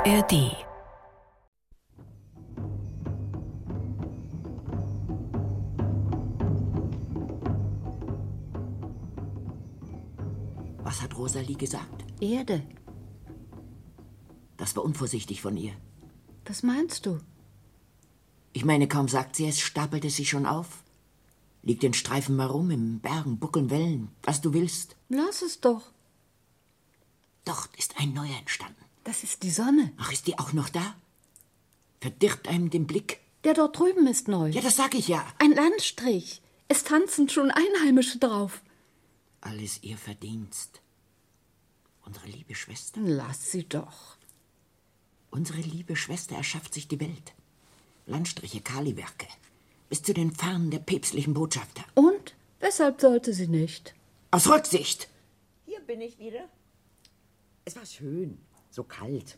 ARD Was hat Rosalie gesagt? Erde. Das war unvorsichtig von ihr. Was meinst du? Ich meine, kaum sagt sie es, stapelt es sich schon auf. Liegt in Streifen mal rum, im Bergen, Buckeln, Wellen, was du willst. Lass es doch. Dort ist ein neuer entstanden. Das ist die Sonne. Ach, ist die auch noch da? Verdirbt einem den Blick. Der dort drüben ist neu. Ja, das sag ich ja. Ein Landstrich. Es tanzen schon Einheimische drauf. Alles ihr Verdienst. Unsere liebe Schwester. Lass sie doch. Unsere liebe Schwester erschafft sich die Welt. Landstriche, Kaliwerke. Bis zu den Fahnen der päpstlichen Botschafter. Und? Weshalb sollte sie nicht? Aus Rücksicht. Hier bin ich wieder. Es war schön, so kalt.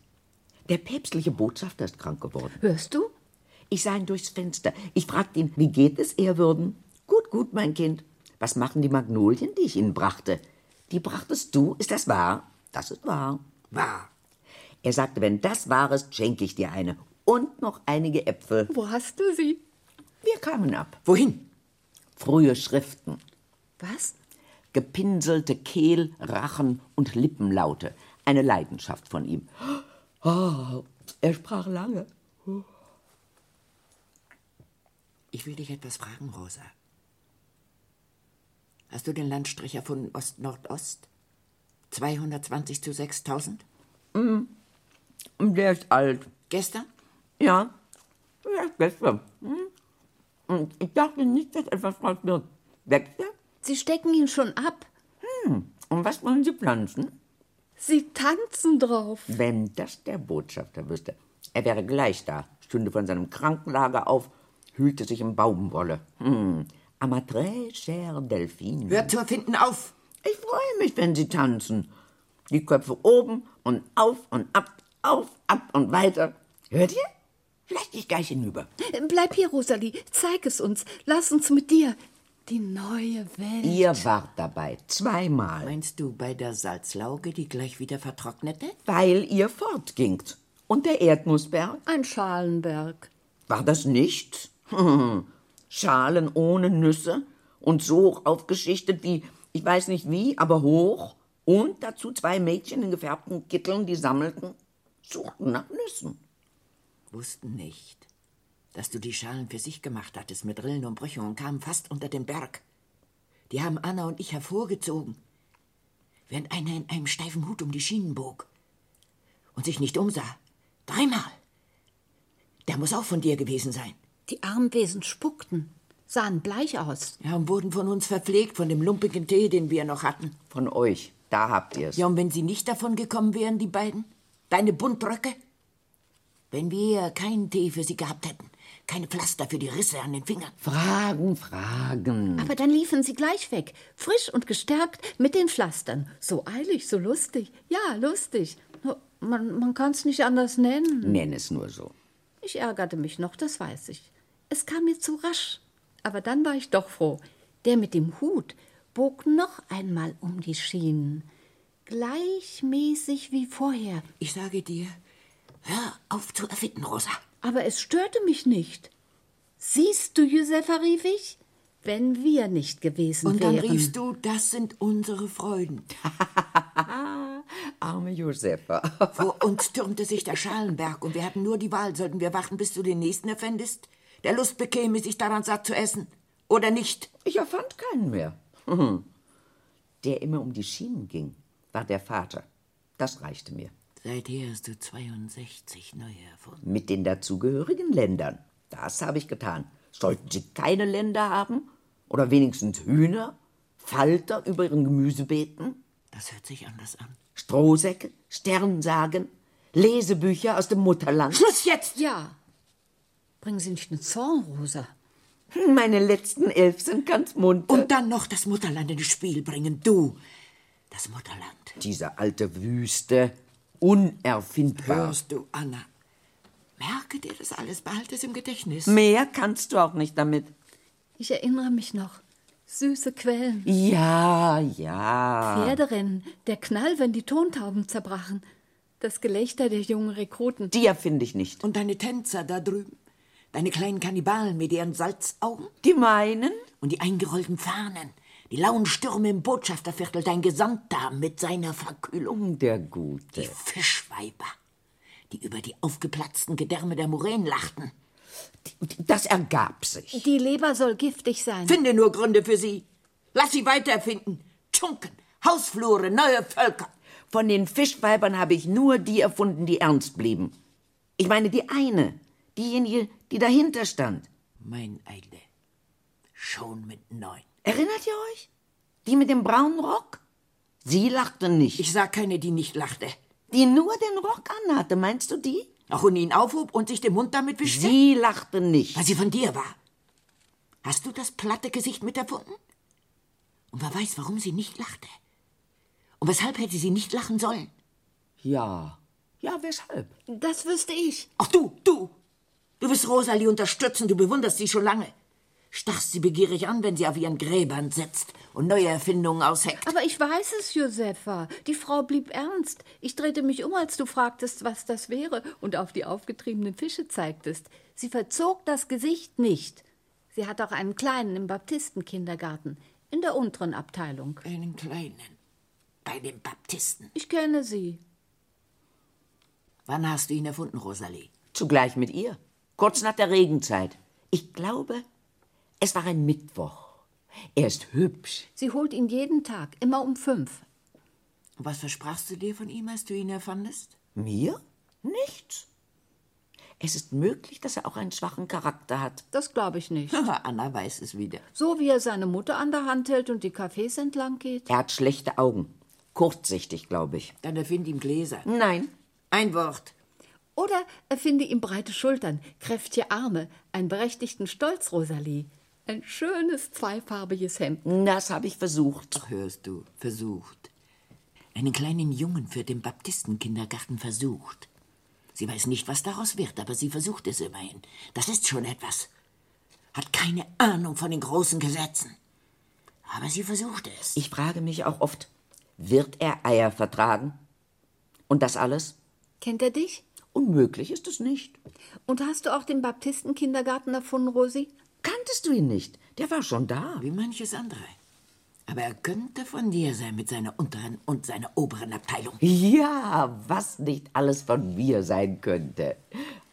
Der päpstliche Botschafter ist krank geworden. Hörst du? Ich sah ihn durchs Fenster. Ich fragte ihn, wie geht es, Ehrwürden? Gut, gut, mein Kind. Was machen die Magnolien, die ich Ihnen brachte? Die brachtest du, ist das wahr? Das ist wahr. Wahr. Er sagte, wenn das wahr ist, schenke ich dir eine. Und noch einige Äpfel. Wo hast du sie? Wir kamen ab. Wohin? Frühe Schriften. Was? Gepinselte Kehl-, Rachen- und Lippenlaute. Eine Leidenschaft von ihm. Oh, er sprach lange. Ich will dich etwas fragen, Rosa. Hast du den Landstrich erfunden Ost-Nordost? 220 zu 6000? Und der ist alt. Gestern? Ja, ja, gestern. Hm. Und ich dachte nicht, dass etwas draus wird. Wächst er? Sie stecken ihn schon ab. Und was wollen Sie pflanzen? Sie tanzen drauf. Wenn das der Botschafter wüsste. Er wäre gleich da, stünde von seinem Krankenlager auf, hüllte sich in Baumwolle. Hm. À ma très chère Delphine. Hört zu erfinden auf! Ich freue mich, wenn Sie tanzen. Die Köpfe oben und auf und ab, auf, ab und weiter. Hört ihr? Vielleicht ich gleich hinüber. Bleib hier, Rosalie. Zeig es uns. Lass uns mit dir. Die neue Welt. Ihr wart dabei, zweimal, Meinst du bei der Salzlauge, die gleich wieder vertrocknete? weil ihr fortgingt. Und der Erdnussberg? Ein Schalenberg. War das nicht? Schalen ohne Nüsse und so hoch aufgeschichtet wie, ich weiß nicht wie, aber hoch. Und dazu zwei Mädchen in gefärbten Kitteln, die sammelten, suchten nach Nüssen. Wussten nicht, dass du die Schalen für sich gemacht hattest mit Rillen und Brüchen und kamen fast unter den Berg. Die haben Anna und ich hervorgezogen, während einer in einem steifen Hut um die Schienen bog und sich nicht umsah. Dreimal. Der muss auch von dir gewesen sein. Die Armwesen spuckten, sahen bleich aus. Ja, und wurden von uns verpflegt, von dem lumpigen Tee, den wir noch hatten. Von euch, da habt ihr's. Ja, und wenn sie nicht davon gekommen wären, die beiden? Deine Buntröcke? Wenn wir keinen Tee für sie gehabt hätten, keine Pflaster für die Risse an den Fingern. Fragen, Fragen. Aber dann liefen sie gleich weg, frisch und gestärkt mit den Pflastern. So eilig, so lustig. Ja, lustig. Nur, Man, man kann es nicht anders nennen. Nenn es nur so. Ich ärgerte mich noch, das weiß ich. Es kam mir zu rasch. Aber dann war ich doch froh. Der mit dem Hut bog noch einmal um die Schienen. Gleichmäßig wie vorher. Ich sage dir, hör auf zu erfinden, Rosa. Aber es störte mich nicht. Siehst du, Josefa, rief ich, wenn wir nicht gewesen Und dann wären. riefst du, das sind unsere Freuden. Arme Josefa. Vor uns türmte sich der Schalenberg und wir hatten nur die Wahl, sollten wir warten, bis du den nächsten erfändest, der Lust bekäme, sich daran satt zu essen, oder nicht. Ich erfand keinen mehr. Der immer um die Schienen ging, war der Vater. Das reichte mir. Seither hast du 62 neue erfunden. Mit den dazugehörigen Ländern. Das habe ich getan. Sollten sie keine Länder haben? Oder wenigstens Hühner? Falter über ihren Gemüsebeeten? Das hört sich anders an. Strohsäcke? Sternsagen? Lesebücher aus dem Mutterland? Schluss jetzt! Ja. Bringen Sie nicht einen Zorn, Rosa. Meine letzten elf sind ganz munter. Und dann noch das Mutterland ins Spiel bringen. Du, das Mutterland. diese alte Wüste, unerfindbar. Hörst du, Anna? Merke dir das alles, behalte es im Gedächtnis. Mehr kannst du auch nicht damit. Ich erinnere mich noch. Süße Quellen, Ja, ja. Pferderennen, der Knall, wenn die Tontauben zerbrachen. Das Gelächter der jungen Rekruten. Die erfinde ich nicht. Und deine Tänzer da drüben? Deine kleinen Kannibalen mit ihren Salzaugen? Die meinen? Und die eingerollten Fahnen? Die lauen Stürme im Botschafterviertel, dein Gesandter mit seiner Verkühlung? Der Gute. Die Fischweiber, die über die aufgeplatzten Gedärme der Muränen lachten. Das ergab sich. Die Leber soll giftig sein. Finde nur Gründe für sie. Lass sie weiterfinden. Tschunken, Hausflure, neue Völker. Von den Fischweibern habe ich nur die erfunden, die ernst blieben. Ich meine die eine, diejenige, die dahinter stand. Mein Eile, schon mit neun. Erinnert ihr euch? Die mit dem braunen Rock? Sie lachte nicht. Ich sah keine, die nicht lachte. Die nur den Rock anhatte, meinst du die? Ach, und ihn aufhob und sich den Mund damit wischte? Sie lachte nicht. Weil sie von dir war. Hast du das platte Gesicht miterfunden? Und wer weiß, warum sie nicht lachte? Und weshalb hätte sie nicht lachen sollen? Ja. Ja, weshalb? Das wüsste ich. Ach du, du! Du wirst Rosalie unterstützen, du bewunderst sie schon lange. Stachst sie begierig an, wenn sie auf ihren Gräbern sitzt und neue Erfindungen ausheckt. Aber ich weiß es, Josefa. Die Frau blieb ernst. Ich drehte mich um, als du fragtest, was das wäre, und auf die aufgetriebenen Fische zeigtest. Sie verzog das Gesicht nicht. Sie hat auch einen kleinen im Baptistenkindergarten, in der unteren Abteilung. Einen kleinen. Bei den Baptisten. Ich kenne sie. Wann hast du ihn erfunden, Rosalie? Zugleich mit ihr. Kurz nach der Regenzeit. Ich glaube, es war ein Mittwoch. Er ist hübsch. Sie holt ihn jeden Tag, immer um fünf. Was versprachst du dir von ihm, als du ihn erfandest? Mir? Nichts. Es ist möglich, dass er auch einen schwachen Charakter hat. Das glaube ich nicht. Anna weiß es wieder. So wie er seine Mutter an der Hand hält und die Cafés entlang geht. Er hat schlechte Augen. Kurzsichtig, glaube ich. Dann erfind ihm Gläser. Nein. Ein Wort. Oder erfinde ihm breite Schultern, kräftige Arme, einen berechtigten Stolz, Rosalie. Ein schönes zweifarbiges Hemd. Das habe ich versucht. Ach, hörst du, versucht. Einen kleinen Jungen für den Baptistenkindergarten versucht. Sie weiß nicht, was daraus wird, aber sie versucht es immerhin. Das ist schon etwas. Hat keine Ahnung von den großen Gesetzen. Aber sie versucht es. Ich frage mich auch oft, wird er Eier vertragen? Und das alles? Kennt er dich? Unmöglich ist es nicht. Und hast du auch den Baptistenkindergarten erfunden, Rosi? Kanntest du ihn nicht? Der war schon da. Wie manches andere. Aber er könnte von dir sein mit seiner unteren und seiner oberen Abteilung. Ja, was nicht alles von mir sein könnte.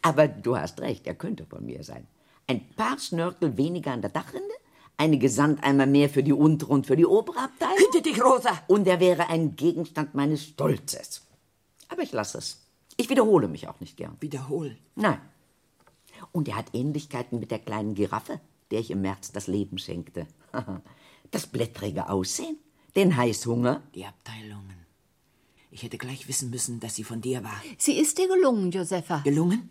Aber du hast recht, er könnte von mir sein. Ein paar Schnörkel weniger an der Dachrinde, einige Sandeimer mehr für die untere und für die obere Abteilung. Hüte dich, Rosa! Und er wäre ein Gegenstand meines Stolzes. Aber ich lasse es. Ich wiederhole mich auch nicht gern. Wiederholen. Nein. Und er hat Ähnlichkeiten mit der kleinen Giraffe, der ich im März das Leben schenkte. Das blättrige Aussehen, den Heißhunger. Die Abteilungen. Ich hätte gleich wissen müssen, dass sie von dir war. Sie ist dir gelungen, Josefa. Gelungen?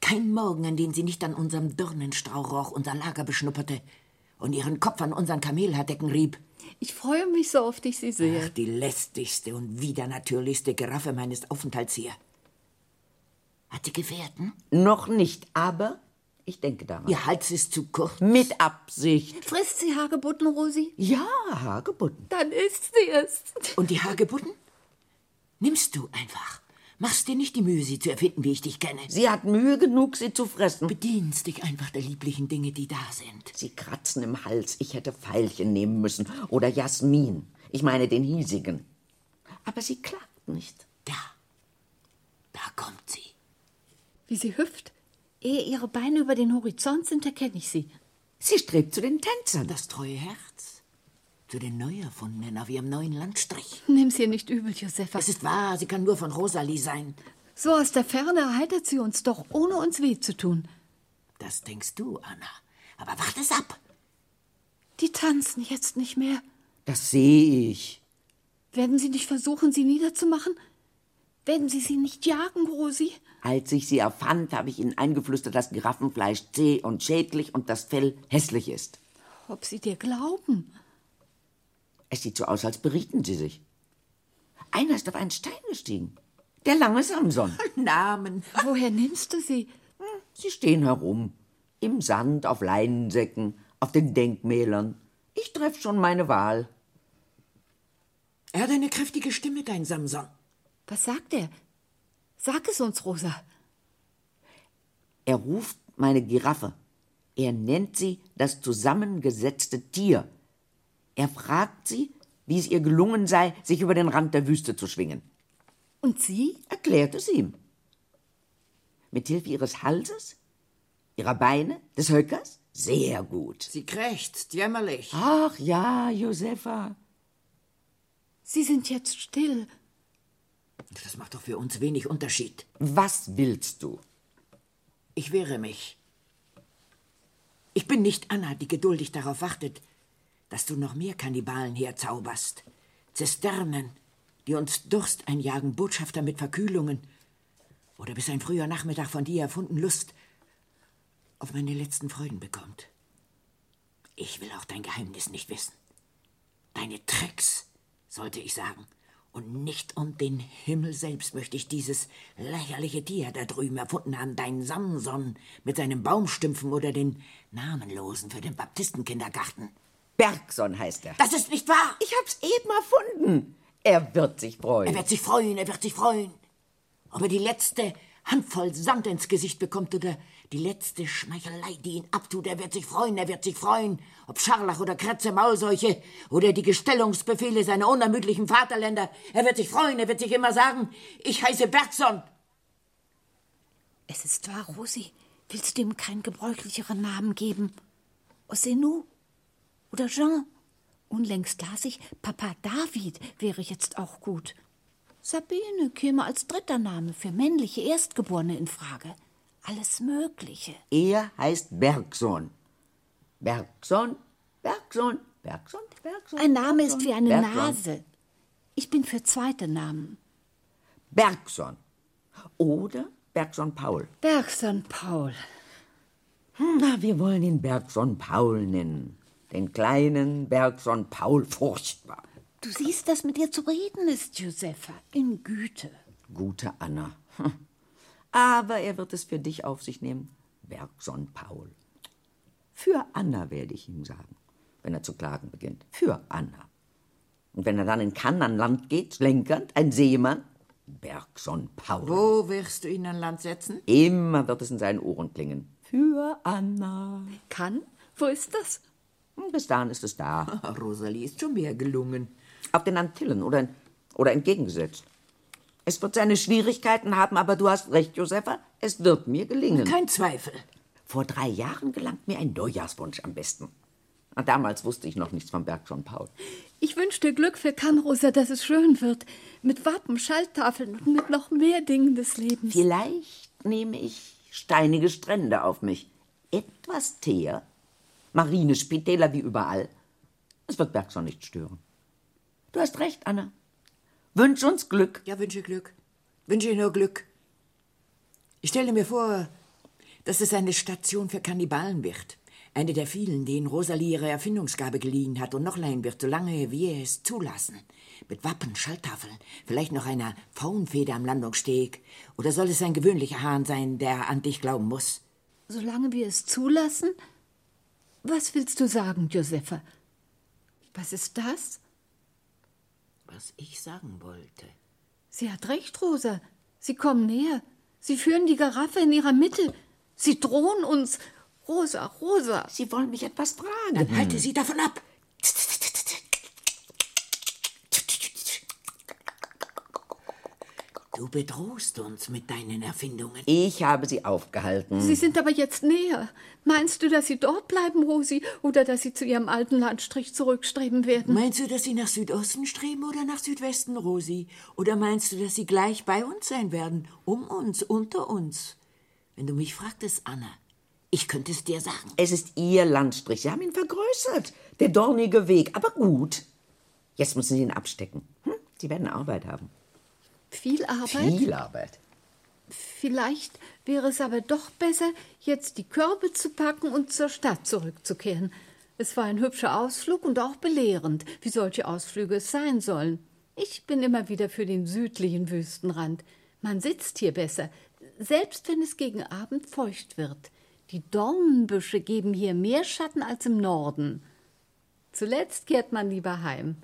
Kein Morgen, an dem sie nicht an unserem Dornenstrauch unser Lager beschnupperte und ihren Kopf an unseren Kamelhaardecken rieb. Ich freue mich so oft, ich sie sehe. Ach, die lästigste und widernatürlichste Giraffe meines Aufenthalts hier. Hat sie Gefährten? Noch nicht, aber ich denke daran. Ihr Hals ist zu kurz. Mit Absicht. Frisst sie Hagebutten, Rosi? Ja, Hagebutten. Dann isst sie es. Und die Hagebutten? Nimmst du einfach. Machst dir nicht die Mühe, sie zu erfinden, wie ich dich kenne. Sie hat Mühe genug, sie zu fressen. Bedienst dich einfach der lieblichen Dinge, die da sind. Sie kratzen im Hals. Ich hätte Veilchen nehmen müssen. Oder Jasmin. Ich meine den hiesigen. Aber sie klagt nicht. Da. Da kommt sie. Wie sie hüpft. Ehe ihre Beine über den Horizont sind, erkenne ich sie. Sie strebt zu den Tänzern. Das treue Herz. Zu den Neuerfundenen auf ihrem neuen Landstrich. Nimm's ihr nicht übel, Josefa. Es ist wahr, sie kann nur von Rosalie sein. So aus der Ferne erheitert sie uns doch, ohne uns weh zu tun. Das denkst du, Anna. Aber wart es ab. Die tanzen jetzt nicht mehr. Das sehe ich. Werden Sie nicht versuchen, sie niederzumachen? Werden Sie sie nicht jagen, Rosi? Als ich sie erfand, habe ich ihnen eingeflüstert, dass Giraffenfleisch zäh und schädlich und das Fell hässlich ist. Ob sie dir glauben? Es sieht so aus, als berichten sie sich. Einer ist auf einen Stein gestiegen. Der lange Samson. Namen. Woher nimmst du sie? Sie stehen herum. Im Sand, auf Leinensäcken, auf den Denkmälern. Ich treff schon meine Wahl. Er hat eine kräftige Stimme, dein Samson. Was sagt er? Sag es uns, Rosa. Er ruft meine Giraffe. Er nennt sie das zusammengesetzte Tier. Er fragt sie, wie es ihr gelungen sei, sich über den Rand der Wüste zu schwingen. Und Sie? Erklärt es ihm. Mit Hilfe ihres Halses, ihrer Beine, des Höckers? Sehr gut. Sie krächzt jämmerlich. Ach ja, Josefa. Sie sind jetzt still. Das macht doch für uns wenig Unterschied. Was willst du? Ich wehre mich. Ich bin nicht Anna, die geduldig darauf wartet, dass du noch mehr Kannibalen herzauberst. Zisternen, die uns Durst einjagen, Botschafter mit Verkühlungen. Oder bis ein früher Nachmittag von dir erfunden Lust auf meine letzten Freuden bekommt. Ich will auch dein Geheimnis nicht wissen. Deine Tricks, sollte ich sagen. Und nicht um den Himmel selbst möchte ich dieses lächerliche Tier da drüben erfunden haben, dein Samson mit seinen Baumstümpfen oder den Namenlosen für den Baptistenkindergarten. Bergson heißt er. Das ist nicht wahr! Ich hab's eben erfunden. Er wird sich freuen. Er wird sich freuen, er wird sich freuen. Ob er die letzte Handvoll Sand ins Gesicht bekommt oder die letzte Schmeichelei, die ihn abtut, er wird sich freuen, er wird sich freuen. Ob Scharlach oder Kretze Maulseuche oder die Gestellungsbefehle seiner unermüdlichen Vaterländer, er wird sich freuen, er wird sich immer sagen, ich heiße Bergson. Es ist wahr, Rosi. Willst du ihm keinen gebräuchlicheren Namen geben? Osenou? Oder Jean? Unlängst las ich, Papa David wäre jetzt auch gut. Sabine käme als dritter Name für männliche Erstgeborene in Frage. Alles Mögliche. Er heißt Bergson. Bergson, Bergson, Bergson, Bergson. Ein Name ist wie eine Bergson. Nase. Ich bin für zweite Namen. Bergson. Oder Bergson Paul. Bergson Paul. Na, wir wollen ihn Bergson Paul nennen. Den kleinen Bergson Paul furchtbar. Du siehst, dass mit dir zu reden ist, Josefa. In Güte. Gute Anna. Hm. Aber er wird es für dich auf sich nehmen. Bergson Paul. Für Anna werde ich ihm sagen, wenn er zu klagen beginnt. Für Anna. Und wenn er dann in Cannes an Land geht, schlenkernd, ein Seemann, Bergson Paul. Wo wirst du ihn an Land setzen? Immer wird es in seinen Ohren klingen. Für Anna. Kann? Wo ist das? Und Bis dahin ist es da. Rosalie ist schon mehr gelungen. Auf den Antillen oder, oder entgegengesetzt. Es wird seine Schwierigkeiten haben, aber du hast recht, Josefa, es wird mir gelingen. Kein Zweifel. Vor drei Jahren gelangt mir ein Neujahrswunsch am besten. Und damals wusste ich noch nichts vom Bergson Paul. Ich wünsche dir Glück für Cannes, Rosa, dass es schön wird. Mit Wappen, Schalltafeln und mit noch mehr Dingen des Lebens. Vielleicht nehme ich steinige Strände auf mich. Etwas Teer, Marine, Spitäler wie überall. Es wird Bergson nicht stören. Du hast recht, Anna. Wünsch uns Glück. Ja, wünsche Glück. Wünsche nur Glück. Ich stelle mir vor, dass es eine Station für Kannibalen wird. Eine der vielen, denen Rosalie ihre Erfindungsgabe geliehen hat und noch leihen wird, solange wir es zulassen. Mit Wappen, Schalltafeln, vielleicht noch einer Pfauenfeder am Landungssteg. Oder soll es ein gewöhnlicher Hahn sein, der an dich glauben muss? Solange wir es zulassen? Was willst du sagen, Josefa? Was ist das? Was ich sagen wollte. Sie hat recht, Rosa. Sie kommen näher. Sie führen die Giraffe in ihrer Mitte. Sie drohen uns. Rosa, Rosa. Sie wollen mich etwas fragen. Dann halte sie davon ab. Du bedrohst uns mit deinen Erfindungen. Ich habe sie aufgehalten. Sie sind aber jetzt näher. Meinst du, dass sie dort bleiben, Rosi, oder dass sie zu ihrem alten Landstrich zurückstreben werden? Meinst du, dass sie nach Südosten streben oder nach Südwesten, Rosi? Oder meinst du, dass sie gleich bei uns sein werden? Um uns, unter uns? Wenn du mich fragtest, Anna, ich könnte es dir sagen. Es ist Ihr Landstrich. Sie haben ihn vergrößert. Der dornige Weg. Aber gut. Jetzt müssen Sie ihn abstecken. Hm? Sie werden Arbeit haben. Viel Arbeit? Viel Arbeit. Vielleicht wäre es aber doch besser, jetzt die Körbe zu packen und zur Stadt zurückzukehren. Es war ein hübscher Ausflug und auch belehrend, wie solche Ausflüge es sein sollen. Ich bin immer wieder für den südlichen Wüstenrand. Man sitzt hier besser, selbst wenn es gegen Abend feucht wird. Die Dornenbüsche geben hier mehr Schatten als im Norden. Zuletzt kehrt man lieber heim.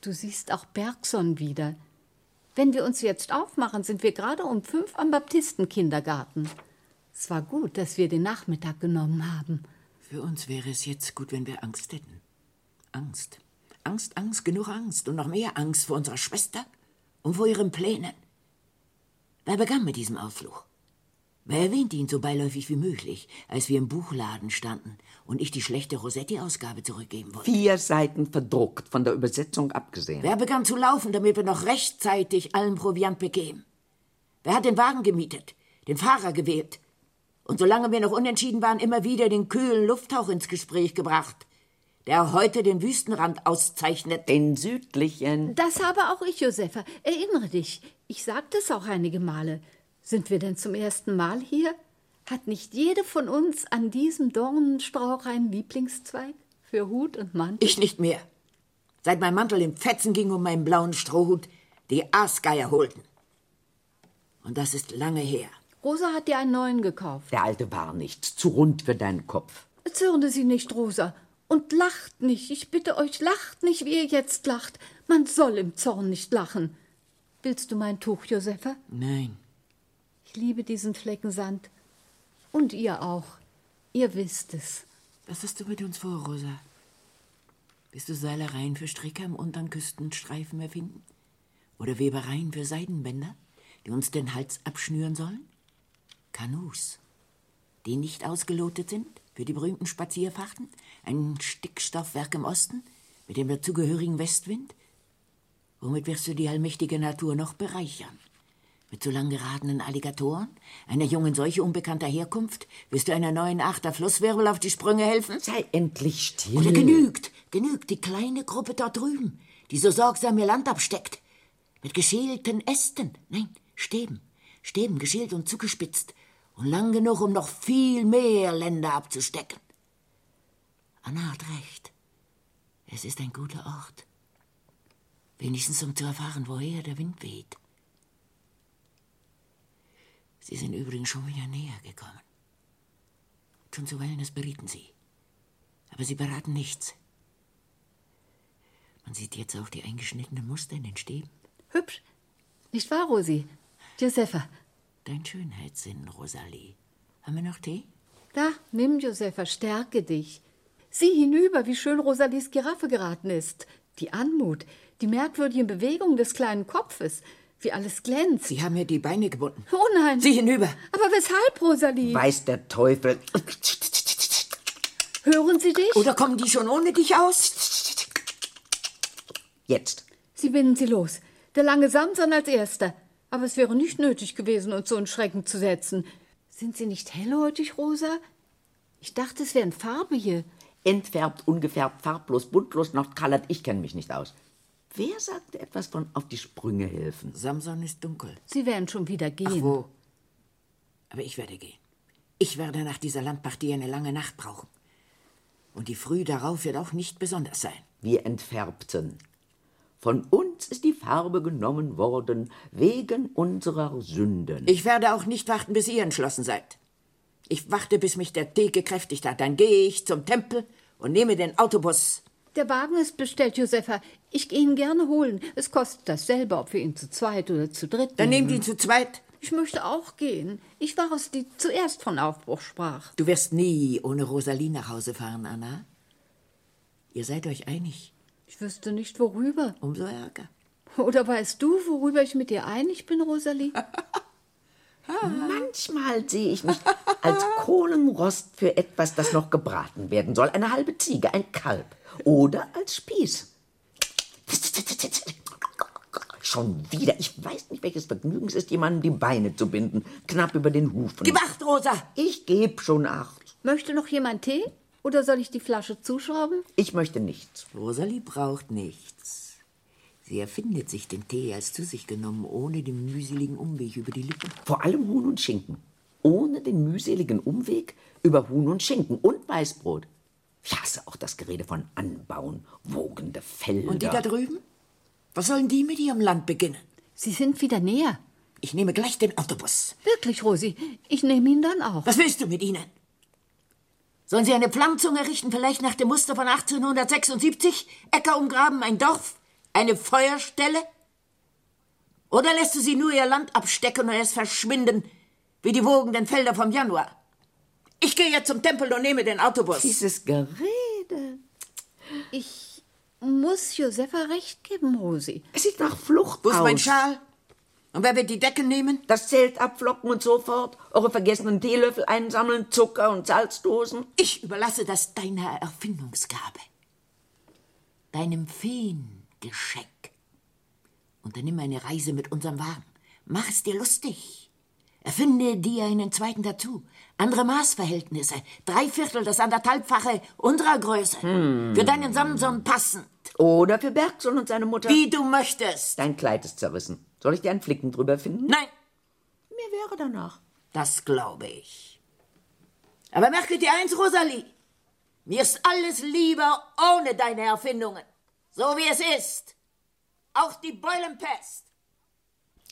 Du siehst auch Bergson wieder. Wenn wir uns jetzt aufmachen, sind wir gerade um fünf am Baptistenkindergarten. Es war gut, dass wir den Nachmittag genommen haben. Für uns wäre es jetzt gut, wenn wir Angst hätten. Angst. Angst, Angst, genug Angst und noch mehr Angst vor unserer Schwester und vor ihren Plänen. Wer begann mit diesem Ausflug? Wer erwähnte ihn so beiläufig wie möglich, als wir im Buchladen standen und ich die schlechte Rossetti-Ausgabe zurückgeben wollte? Vier Seiten verdruckt, von der Übersetzung abgesehen. Wer begann zu laufen, damit wir noch rechtzeitig allen Proviant bekämen? Wer hat den Wagen gemietet, den Fahrer gewählt und solange wir noch unentschieden waren, immer wieder den kühlen Lufthauch ins Gespräch gebracht, der heute den Wüstenrand auszeichnet? Den südlichen. Das habe auch ich, Josefa. Erinnere dich, ich sagte es auch einige Male. Sind wir denn zum ersten Mal hier? Hat nicht jede von uns an diesem Dornenstrauch einen Lieblingszweig für Hut und Mantel? Ich nicht mehr. Seit mein Mantel im Fetzen ging und meinen blauen Strohhut die Aasgeier holten. Und das ist lange her. Rosa hat dir einen neuen gekauft. Der alte war nichts, zu rund für deinen Kopf. Zürne Sie nicht, Rosa. Und lacht nicht. Ich bitte euch, lacht nicht, wie ihr jetzt lacht. Man soll im Zorn nicht lachen. Willst du mein Tuch, Josefa? Nein. Liebe diesen Flecken Sand. Und ihr auch. Ihr wisst es. Was hast du mit uns vor, Rosa? Willst du Seilereien für Stricker im unteren Küstenstreifen erfinden? Oder Webereien für Seidenbänder, die uns den Hals abschnüren sollen? Kanus, die nicht ausgelotet sind für die berühmten Spazierfahrten? Ein Stickstoffwerk im Osten mit dem dazugehörigen Westwind? Womit wirst du die allmächtige Natur noch bereichern? Mit so lang geradenen Alligatoren? Einer jungen Seuche unbekannter Herkunft? Wirst du einer neuen Achter Flusswirbel auf die Sprünge helfen? Sei endlich still. Oder genügt, genügt die kleine Gruppe dort drüben, die so sorgsam ihr Land absteckt. Mit geschälten Ästen, nein, Stäben, Stäben geschält und zugespitzt und lang genug, um noch viel mehr Länder abzustecken. Anna hat recht. Es ist ein guter Ort. Wenigstens um zu erfahren, woher der Wind weht. Sie sind übrigens schon wieder näher gekommen. Schon zuweilen, das berieten sie. Aber sie beraten nichts. Man sieht jetzt auch die eingeschnittenen Muster in den Stäben. Hübsch. Nicht wahr, Rosi? Josefa. Dein Schönheitssinn, Rosalie. Haben wir noch Tee? Da, nimm, Josefa, stärke dich. Sieh hinüber, wie schön Rosalies Giraffe geraten ist. Die Anmut, die merkwürdigen Bewegungen des kleinen Kopfes, wie alles glänzt. Sie haben mir die Beine gebunden. Oh nein. Sieh hinüber. Aber weshalb, Rosalie? Weiß der Teufel. Hören Sie dich? Oder kommen die schon ohne dich aus? Jetzt. Sie binden sie los. Der lange Samson als erster. Aber es wäre nicht nötig gewesen, uns so in Schrecken zu setzen. Sind Sie nicht hellhäutig, Rosa? Ich dachte, es wären farbige. Entfärbt, ungefärbt, farblos, buntlos, noch colored. Ich kenne mich nicht aus. Wer sagte etwas von auf die Sprünge helfen? Samson ist dunkel. Sie werden schon wieder gehen. Ach wo? Aber ich werde gehen. Ich werde nach dieser Landpartie eine lange Nacht brauchen. Und die Früh darauf wird auch nicht besonders sein. Wir entfärbten. Von uns ist die Farbe genommen worden wegen unserer Sünden. Ich werde auch nicht warten, bis ihr entschlossen seid. Ich warte, bis mich der Tee gekräftigt hat. Dann gehe ich zum Tempel und nehme den Autobus. Der Wagen ist bestellt, Josefa. Ich gehe ihn gerne holen. Es kostet dasselbe, ob wir ihn zu zweit oder zu dritt Dann nehmen. nehmt ihn zu zweit. Ich möchte auch gehen. Ich war es, die zuerst von Aufbruch sprach. Du wirst nie ohne Rosalie nach Hause fahren, Anna. Ihr seid euch einig. Ich wüsste nicht, worüber. Umso ärger. Oder weißt du, worüber ich mit dir einig bin, Rosalie? Manchmal sehe ich mich als Kohlenrost für etwas, das noch gebraten werden soll. Eine halbe Ziege, ein Kalb. Oder als Spieß. Schon wieder. Ich weiß nicht, welches Vergnügen es ist, jemandem die Beine zu binden. Knapp über den Hufen. Gib acht, Rosa! Ich geb schon acht. Möchte noch jemand Tee? Oder soll ich die Flasche zuschrauben? Ich möchte nichts. Rosalie braucht nichts. Sie erfindet sich den Tee als zu sich genommen, ohne den mühseligen Umweg über die Lippen. Vor allem Huhn und Schinken. Ohne den mühseligen Umweg über Huhn und Schinken und Weißbrot. Ich hasse auch das Gerede von Anbauen, wogende Felder. Und die da drüben? Was sollen die mit ihrem Land beginnen? Sie sind wieder näher. Ich nehme gleich den Autobus. Wirklich, Rosi. Ich nehme ihn dann auch. Was willst du mit ihnen? Sollen sie eine Pflanzung errichten, vielleicht nach dem Muster von 1876? Äcker umgraben, ein Dorf? Eine Feuerstelle? Oder lässt du sie nur ihr Land abstecken und es verschwinden, wie die wogenden Felder vom Januar? Ich gehe jetzt zum Tempel und nehme den Autobus. Dieses Gerede. Ich muss Josefa recht geben, Rosi. Es sieht nach Flucht Wo ist aus. mein Schal? Und wer wird die Decke nehmen? Das Zelt abflocken und so fort. Eure vergessenen Teelöffel einsammeln, Zucker und Salzdosen. Ich überlasse das deiner Erfindungsgabe. Deinem Feengeschenk. Unternimm eine Reise mit unserem Wagen. Mach es dir lustig. Erfinde dir einen zweiten dazu. Andere Maßverhältnisse. Drei Viertel das anderthalbfache unserer Größe. Für deinen Samson passend. Oder für Bergson und seine Mutter. Wie du möchtest. Dein Kleid ist zerrissen. Soll ich dir einen Flicken drüber finden? Nein, Mir wäre danach. das glaube ich. Aber merke dir eins, Rosalie. Mir ist alles lieber ohne deine Erfindungen. So wie es ist. Auch die Beulenpest.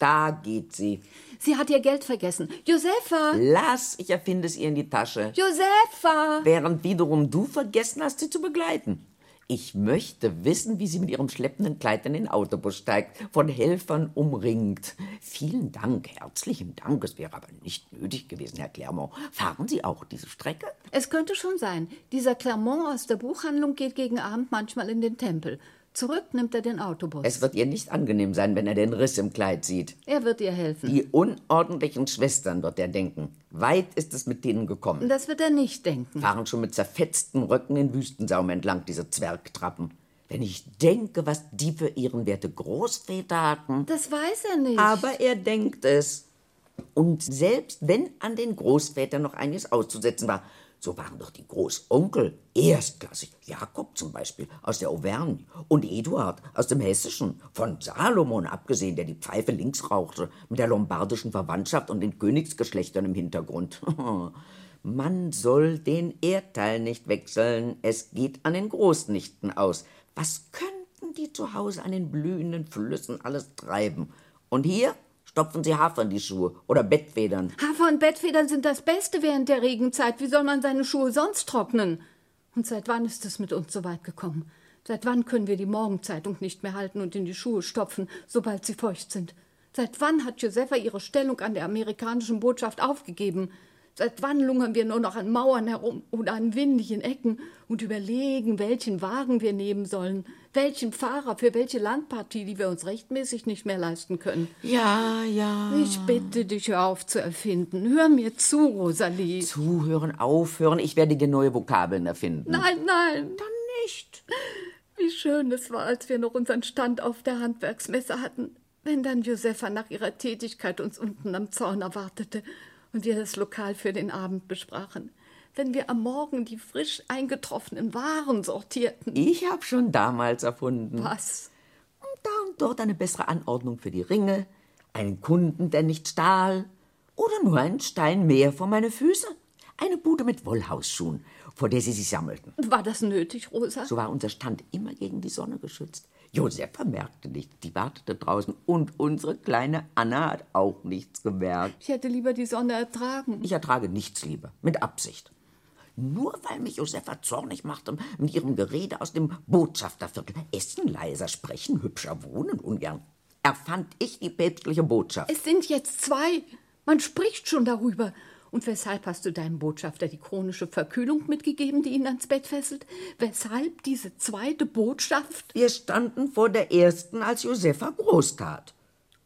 Da geht sie. Sie hat ihr Geld vergessen. Josefa! Lass, ich erfinde es ihr in die Tasche. Josefa! Während wiederum du vergessen hast, sie zu begleiten. Ich möchte wissen, wie sie mit ihrem schleppenden Kleid in den Autobus steigt, von Helfern umringt. Vielen Dank, herzlichen Dank. Es wäre aber nicht nötig gewesen, Herr Clermont. Fahren Sie auch diese Strecke? Es könnte schon sein. Dieser Clermont aus der Buchhandlung geht gegen Abend manchmal in den Tempel. Zurück nimmt er den Autobus. Es wird ihr nicht angenehm sein, wenn er den Riss im Kleid sieht. er wird ihr helfen. Die unordentlichen Schwestern wird er denken. Weit ist es mit denen gekommen. Das wird er nicht denken. Fahren schon mit zerfetzten Röcken den Wüstensaum entlang, diese Zwergtrappen. Wenn ich denke, was die für ihren werte Großväter hatten. Das weiß er nicht. Aber er denkt es. Und selbst wenn an den Großvätern noch einiges auszusetzen war, so waren doch die Großonkel erstklassig. Jakob zum Beispiel aus der Auvergne und Eduard aus dem Hessischen. Von Salomon abgesehen, der die Pfeife links rauchte, mit der lombardischen Verwandtschaft und den Königsgeschlechtern im Hintergrund. Man soll den Erdteil nicht wechseln. Es geht an den Großnichten aus. Was könnten die zu Hause an den blühenden Flüssen alles treiben? Und hier stopfen sie Hafer in die Schuhe oder Bettfedern. Hafer und Bettfedern sind das Beste während der Regenzeit. Wie soll man seine Schuhe sonst trocknen? Und seit wann ist es mit uns so weit gekommen? Seit wann können wir die Morgenzeitung nicht mehr halten und in die Schuhe stopfen, sobald sie feucht sind? Seit wann hat Josefa ihre Stellung an der amerikanischen Botschaft aufgegeben? Seit wann lungern wir nur noch an Mauern herum oder an windigen Ecken und überlegen, welchen Wagen wir nehmen sollen, welchen Fahrer für welche Landpartie, die wir uns rechtmäßig nicht mehr leisten können? Ja, ja. Ich bitte dich, hör auf zu erfinden. Hör mir zu, Rosalie. Zuhören, aufhören. Ich werde dir neue Vokabeln erfinden. Nein, nein. Dann nicht. Wie schön es war, als wir noch unseren Stand auf der Handwerksmesse hatten. Wenn dann Josefa nach ihrer Tätigkeit uns unten am Zaun erwartete und wir das Lokal für den Abend besprachen. Wenn wir am Morgen die frisch eingetroffenen Waren sortierten. Ich habe schon damals erfunden. Was? Und da und dort eine bessere Anordnung für die Ringe, einen Kunden, der nicht stahl, oder nur einen Stein mehr vor meine Füße. Eine Bude mit Wollhausschuhen, vor der sie sich sammelten. War das nötig, Rosa? So war unser Stand immer gegen die Sonne geschützt. Josef merkte nicht, die wartete draußen und unsere kleine Anna hat auch nichts gemerkt. Ich hätte lieber die Sonne ertragen. Ich ertrage nichts lieber, mit Absicht. Nur weil mich Josefa zornig machte mit ihrem Gerede aus dem Botschafterviertel. Essen leiser, sprechen hübscher, wohnen ungern. Erfand ich die päpstliche Botschaft. Es sind jetzt zwei. Man spricht schon darüber. Und weshalb hast du deinem Botschafter die chronische Verkühlung mitgegeben, die ihn ans Bett fesselt? Weshalb diese zweite Botschaft? Wir standen vor der ersten, als Josefa groß tat.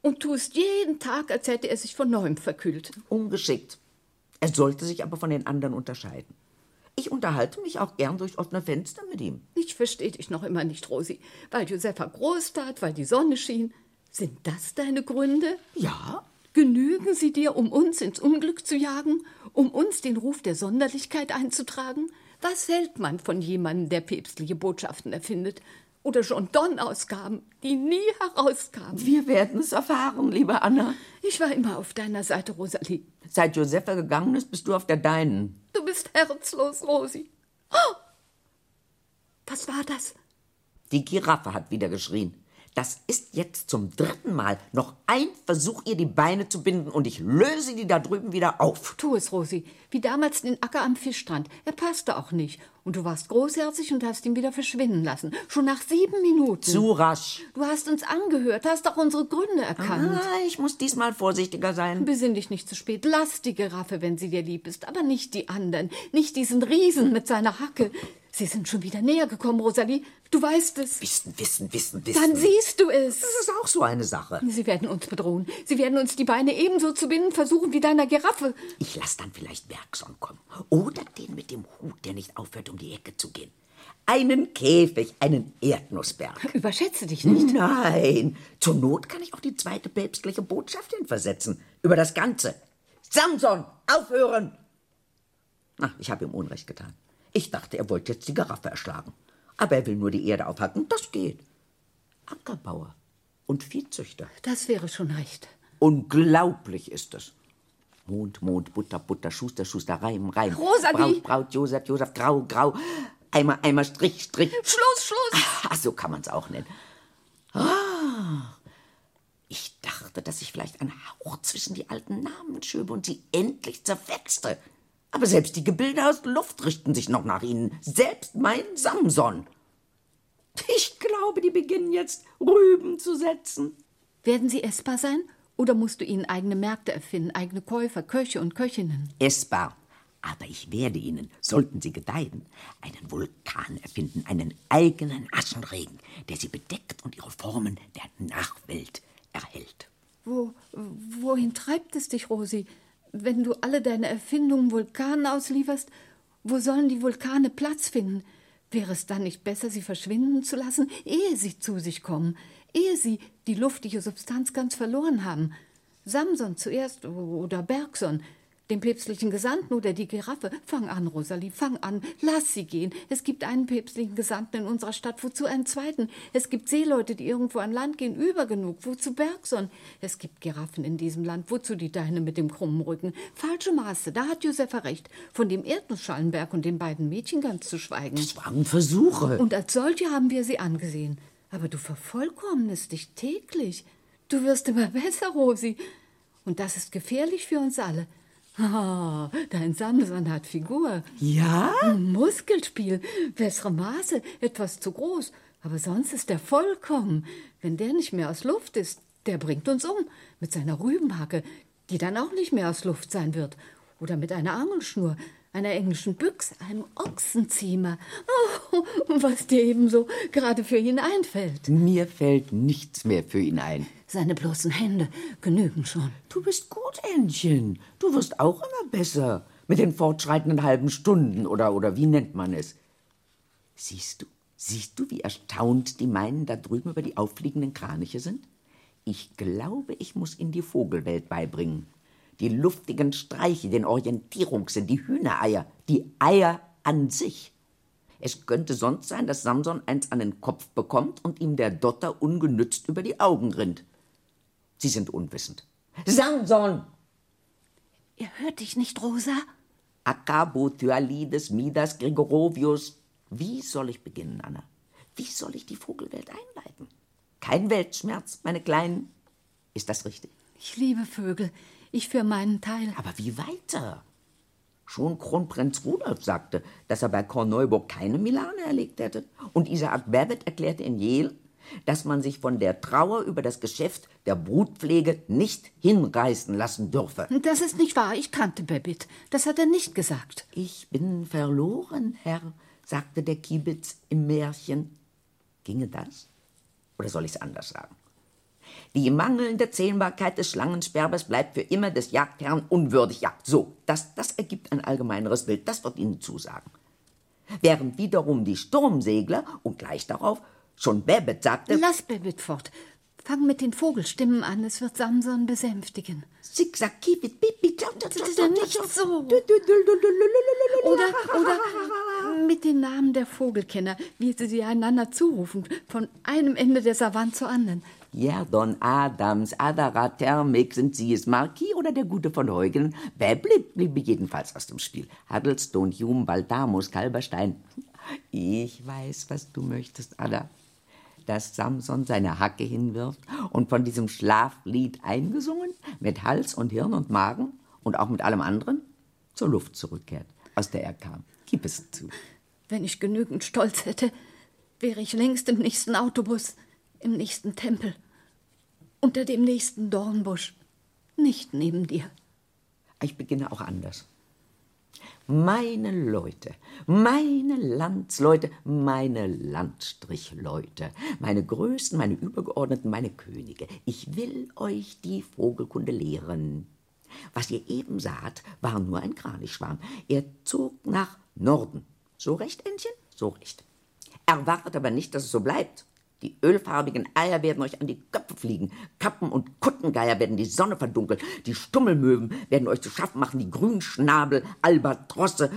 Und tust jeden Tag, als hätte er sich von neuem verkühlt. Ungeschickt. Er sollte sich aber von den anderen unterscheiden. Ich unterhalte mich auch gern durch offene Fenster mit ihm. Ich verstehe dich noch immer nicht, Rosi. Weil Josefa groß tat, weil die Sonne schien. Sind das deine Gründe? Ja, Genügen sie dir, um uns ins Unglück zu jagen, um uns den Ruf der Sonderlichkeit einzutragen? Was hält man von jemandem, der päpstliche Botschaften erfindet? Oder John Donne-Ausgaben, die nie herauskamen? wir werden es erfahren, liebe Anna. Ich war immer auf deiner Seite, Rosalie. Seit Josefa gegangen ist, bist du auf der deinen. Du bist herzlos, Rosi. Oh! Was war das? Die Giraffe hat wieder geschrien. Das ist jetzt zum dritten Mal noch ein Versuch, ihr die Beine zu binden und ich löse die da drüben wieder auf. Tu es, Rosi. Wie damals den Acker am Fischstrand. Er passte auch nicht. Und du warst großherzig und hast ihn wieder verschwinden lassen. Schon nach sieben Minuten. Zu rasch. Du hast uns angehört, hast auch unsere Gründe erkannt. Ah, ich muss diesmal vorsichtiger sein. Besinn dich nicht zu spät. Lass die Giraffe, wenn sie dir lieb ist, aber nicht die anderen. Nicht diesen Riesen mit seiner Hacke. Sie sind schon wieder näher gekommen, Rosalie. Du weißt es. Wissen, wissen, wissen, wissen. Dann siehst du es. Das ist auch so eine Sache. Sie werden uns bedrohen. Sie werden uns die Beine ebenso zu binden versuchen wie deiner Giraffe. Ich lass dann vielleicht Bergson kommen. Oder den mit dem Hut, der nicht aufhört, um die Ecke zu gehen. Einen Käfig, einen Erdnussberg. Überschätze dich nicht. Nein, zur Not kann ich auch die zweite päpstliche Botschaft hinversetzen. Über das Ganze. Samson, aufhören! Ach, ich habe ihm Unrecht getan. Ich dachte, er wollte jetzt die Giraffe erschlagen. Aber er will nur die Erde aufhacken. Das geht. Ackerbauer und Viehzüchter. Das wäre schon recht. Unglaublich ist es. Mond, Mond, Butter, Butter, Schuster, Schuster, Reim, Reim. Rosalie! Braut, Braut, Josef, Josef, Grau, Grau. Eimer, Eimer, Strich, Strich. Schluss, Schluss! Ach, so kann man's auch nennen. Ah, ich dachte, dass ich vielleicht ein Hauch zwischen die alten Namen schöbe und sie endlich zerfetzte. Aber selbst die Gebilde aus der Luft richten sich noch nach ihnen. Selbst mein Samson. Ich glaube, die beginnen jetzt Rüben zu setzen. Werden sie essbar sein? Oder musst du ihnen eigene Märkte erfinden, eigene Käufer, Köche und Köchinnen? Essbar. Aber ich werde ihnen, sollten sie gedeihen, einen Vulkan erfinden, einen eigenen Aschenregen, der sie bedeckt und ihre Formen der Nachwelt erhält. Wo, wohin treibt es dich, Rosi? Wenn du alle deine Erfindungen Vulkanen auslieferst, wo sollen die Vulkane Platz finden? Wäre es dann nicht besser, sie verschwinden zu lassen, ehe sie zu sich kommen, ehe sie die luftige Substanz ganz verloren haben? Samson zuerst oder Bergson, den päpstlichen Gesandten oder die Giraffe. Fang an, Rosalie, fang an. Lass sie gehen. Es gibt einen päpstlichen Gesandten in unserer Stadt, wozu einen zweiten? Es gibt Seeleute, die irgendwo an Land gehen, über genug. Wozu Bergson? Es gibt Giraffen in diesem Land, wozu die Deine mit dem krummen Rücken? Falsche Maße, da hat Josefa recht. Von dem Erdnussschalenberg und den beiden Mädchen ganz zu schweigen. Das waren Versuche. Und als solche haben wir sie angesehen. Aber du vervollkommnest dich täglich. Du wirst immer besser, Rosi. Und das ist gefährlich für uns alle. Ah, dein Samson hat Figur. Ja? Muskelspiel, bessere Maße, etwas zu groß. Aber sonst ist er vollkommen. Wenn der nicht mehr aus Luft ist, der bringt uns um. Mit seiner Rübenhacke, die dann auch nicht mehr aus Luft sein wird. Oder mit einer Angelschnur, einer englischen Büchse, einem Ochsenziemer. Oh, was dir ebenso gerade für ihn einfällt. Mir fällt nichts mehr für ihn ein. Seine bloßen Hände genügen schon. Du bist gut, Ännchen. Du wirst auch immer besser. Mit den fortschreitenden halben Stunden oder, oder wie nennt man es? Siehst du, siehst du, wie erstaunt die meinen da drüben über die auffliegenden Kraniche sind? Ich glaube, ich muss in die Vogelwelt beibringen. Die luftigen Streiche, den Orientierungssinn, die Hühnereier, die Eier an sich. Es könnte sonst sein, dass Samson eins an den Kopf bekommt und ihm der Dotter ungenützt über die Augen rinnt. Sie sind unwissend. Samson! Er hört dich nicht, Rosa? Akabo, Thyalides, Midas, Gregorovius. Wie soll ich beginnen, Anna? Wie soll ich die Vogelwelt einleiten? Kein Weltschmerz, meine Kleinen. Ist das richtig? Ich liebe Vögel. Ich für meinen Teil. Aber wie weiter? Schon Kronprinz Rudolf sagte, dass er bei Korneuburg keine Milane erlegt hätte. Und Isaac Babbitt erklärte in Yale, dass man sich von der Trauer über das Geschäft der Brutpflege nicht hinreißen lassen dürfe. Das ist nicht wahr. Ich kannte Babbitt. Das hat er nicht gesagt. Ich bin verloren, Herr, sagte der Kiebitz im Märchen. Ginge das? Oder soll ich es anders sagen? Die mangelnde Zählbarkeit des Schlangensperbers bleibt für immer des Jagdherrn unwürdig. Ja, so, das, das ergibt ein allgemeineres Bild, das wird Ihnen zusagen. Während wiederum die Sturmsegler und gleich darauf schon Babbitt sagte... Lass Babbitt fort. Fang mit den Vogelstimmen an, es wird Samson besänftigen. Zigzag, kibit, bibit, Nicht so. Oder, oder mit den Namen der Vogelkenner, wie sie sie einander zurufen, von einem Ende der Savanne zur anderen. Jerdon, Adams, Adara, Thermik, sind Sie es, Marquis oder der Gute von Heugen? Wer blieb, blieb jedenfalls aus dem Spiel. Huddlestone, Hume, Baldamus, Kalberstein. Ich weiß, was du möchtest, Ada. dass Samson seine Hacke hinwirft und von diesem Schlaflied eingesungen, mit Hals und Hirn und Magen und auch mit allem anderen, zur Luft zurückkehrt, aus der er kam. Gib es zu. Wenn ich genügend Stolz hätte, wäre ich längst im nächsten Autobus, im nächsten Tempel, unter dem nächsten Dornbusch, nicht neben dir. Ich beginne auch anders. Meine Leute, meine Landsleute, meine Landstrichleute, meine Größten, meine Übergeordneten, meine Könige, ich will euch die Vogelkunde lehren. Was ihr eben saht, war nur ein Kranichschwarm. Er zog nach Norden. So recht, Entchen? So recht. Erwartet aber nicht, dass es so bleibt. Die ölfarbigen Eier werden euch an die Köpfe fliegen. Kappen und Kuttengeier werden die Sonne verdunkeln. Die Stummelmöwen werden euch zu schaffen machen. Die Grünschnabel, Albatrosse.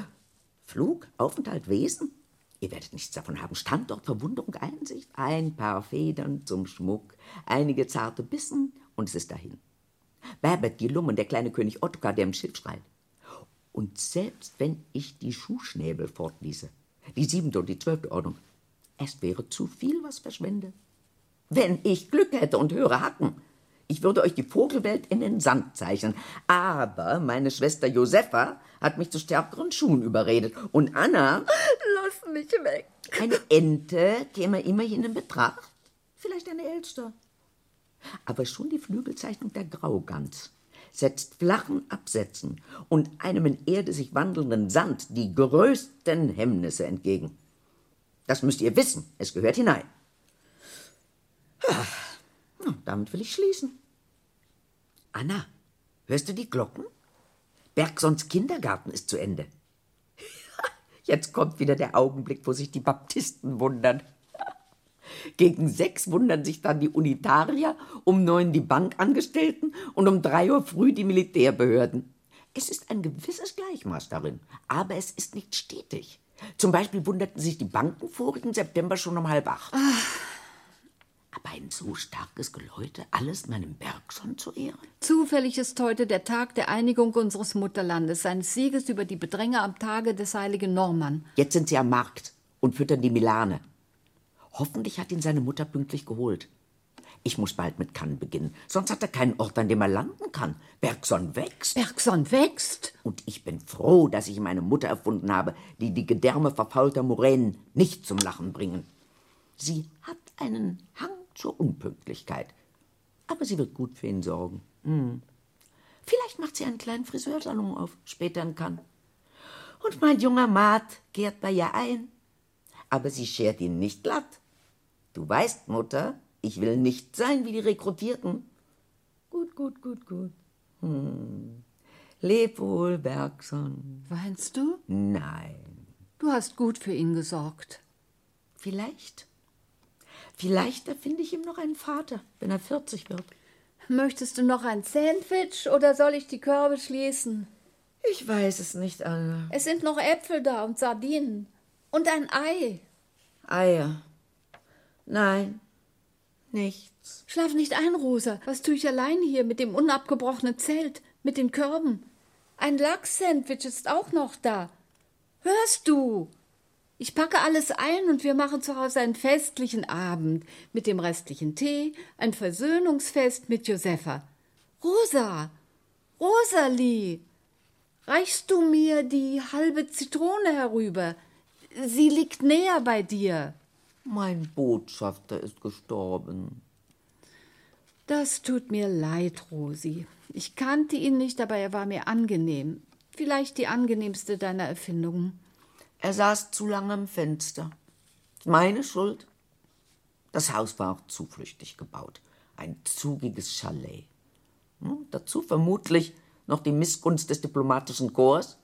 Flug, Aufenthalt, Wesen? Ihr werdet nichts davon haben. Standort, Verwunderung, Einsicht. Ein paar Federn zum Schmuck, einige zarte Bissen und es ist dahin. Berbert, die Lummen, der kleine König Ottokar, der im Schiff schreit. Und selbst wenn ich die Schuhschnäbel fortließe, die siebente und die zwölfte Ordnung, es wäre zu viel, was verschwende. Wenn ich Glück hätte und höre Hacken, ich würde euch die Vogelwelt in den Sand zeichnen. Aber meine Schwester Josefa hat mich zu stärkeren Schuhen überredet. Und Anna. Lass mich weg. Eine Ente käme immerhin in Betracht. Vielleicht eine Elster. Aber schon die Flügelzeichnung der Graugans setzt flachen Absätzen und einem in Erde sich wandelnden Sand die größten Hemmnisse entgegen. Das müsst ihr wissen, es gehört hinein. Ah, damit will ich schließen. Anna, hörst du die Glocken? Bergsons Kindergarten ist zu Ende. Jetzt kommt wieder der Augenblick, wo sich die Baptisten wundern. Gegen sechs wundern sich dann die Unitarier, um neun die Bankangestellten und um drei Uhr früh die Militärbehörden. Es ist ein gewisses Gleichmaß darin, aber es ist nicht stetig. Zum Beispiel wunderten sich die Banken vorigen September schon um halb acht. Aber ein so starkes Geläute, alles meinem Bergson zu ehren? Zufällig ist heute der Tag der Einigung unseres Mutterlandes, seines Sieges über die Bedränger am Tage des heiligen Norman. Jetzt sind sie am Markt und füttern die Milane. Hoffentlich hat ihn seine Mutter pünktlich geholt. Ich muss bald mit Cannes beginnen, sonst hat er keinen Ort, an dem er landen kann. Bergson wächst. Bergson wächst. Und ich bin froh, dass ich ihm eine Mutter erfunden habe, die die Gedärme verfaulter Moränen nicht zum Lachen bringen. Sie hat einen Hang zur Unpünktlichkeit. Aber sie wird gut für ihn sorgen. Hm. Vielleicht macht sie einen kleinen Friseursalon auf, später in Cannes. Und mein junger Maat kehrt bei ihr ein. Aber sie schert ihn nicht glatt. Du weißt, Mutter, ich will nicht sein wie die Rekrutierten. Gut, gut, gut, gut. Hm. Leb wohl, Bergson. Weinst du? Nein. Du hast gut für ihn gesorgt. Vielleicht. Vielleicht erfinde ich ihm noch einen Vater, wenn er 40 wird. Möchtest du noch ein Sandwich oder soll ich die Körbe schließen? Ich weiß es nicht, Anna. Es sind noch Äpfel da und Sardinen. Und ein Ei. Eier. Nein, nichts. Schlaf nicht ein, Rosa. Was tue ich allein hier mit dem unabgebrochenen Zelt, mit den Körben? Ein Lachs-Sandwich ist auch noch da. Hörst du? Ich packe alles ein und wir machen zu Hause einen festlichen Abend mit dem restlichen Tee, ein Versöhnungsfest mit Josefa. Rosa, Rosalie, reichst du mir die halbe Zitrone herüber? Sie liegt näher bei dir. Mein Botschafter ist gestorben. Das tut mir leid, Rosi. Ich kannte ihn nicht, aber er war mir angenehm. Vielleicht die angenehmste deiner Erfindungen. Er saß zu lange am Fenster. Meine Schuld. Das Haus war auch zuflüchtig gebaut. Ein zugiges Chalet. Hm, dazu vermutlich noch die Missgunst des diplomatischen Korps,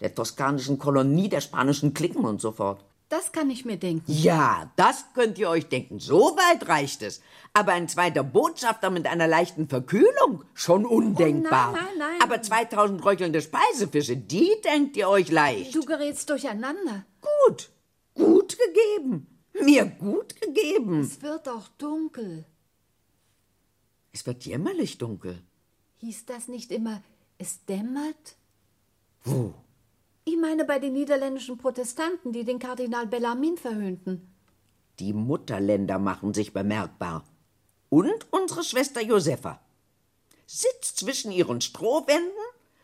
der toskanischen Kolonie, der spanischen Klicken und so fort. Das kann ich mir denken. Ja, das könnt ihr euch denken. So weit reicht es. Aber ein zweiter Botschafter mit einer leichten Verkühlung? Schon undenkbar. Oh nein, nein, nein. Aber 2000 röchelnde Speisefische, die denkt ihr euch leicht. Du gerätst durcheinander. Gut, gut gegeben. Mir gut gegeben. Es wird auch dunkel. Es wird jämmerlich dunkel. Hieß das nicht immer, es dämmert? Wo? Ich meine bei den niederländischen Protestanten, die den Kardinal Bellarmin verhöhnten. Die Mutterländer machen sich bemerkbar. Und unsere Schwester Josefa sitzt zwischen ihren Strohwänden,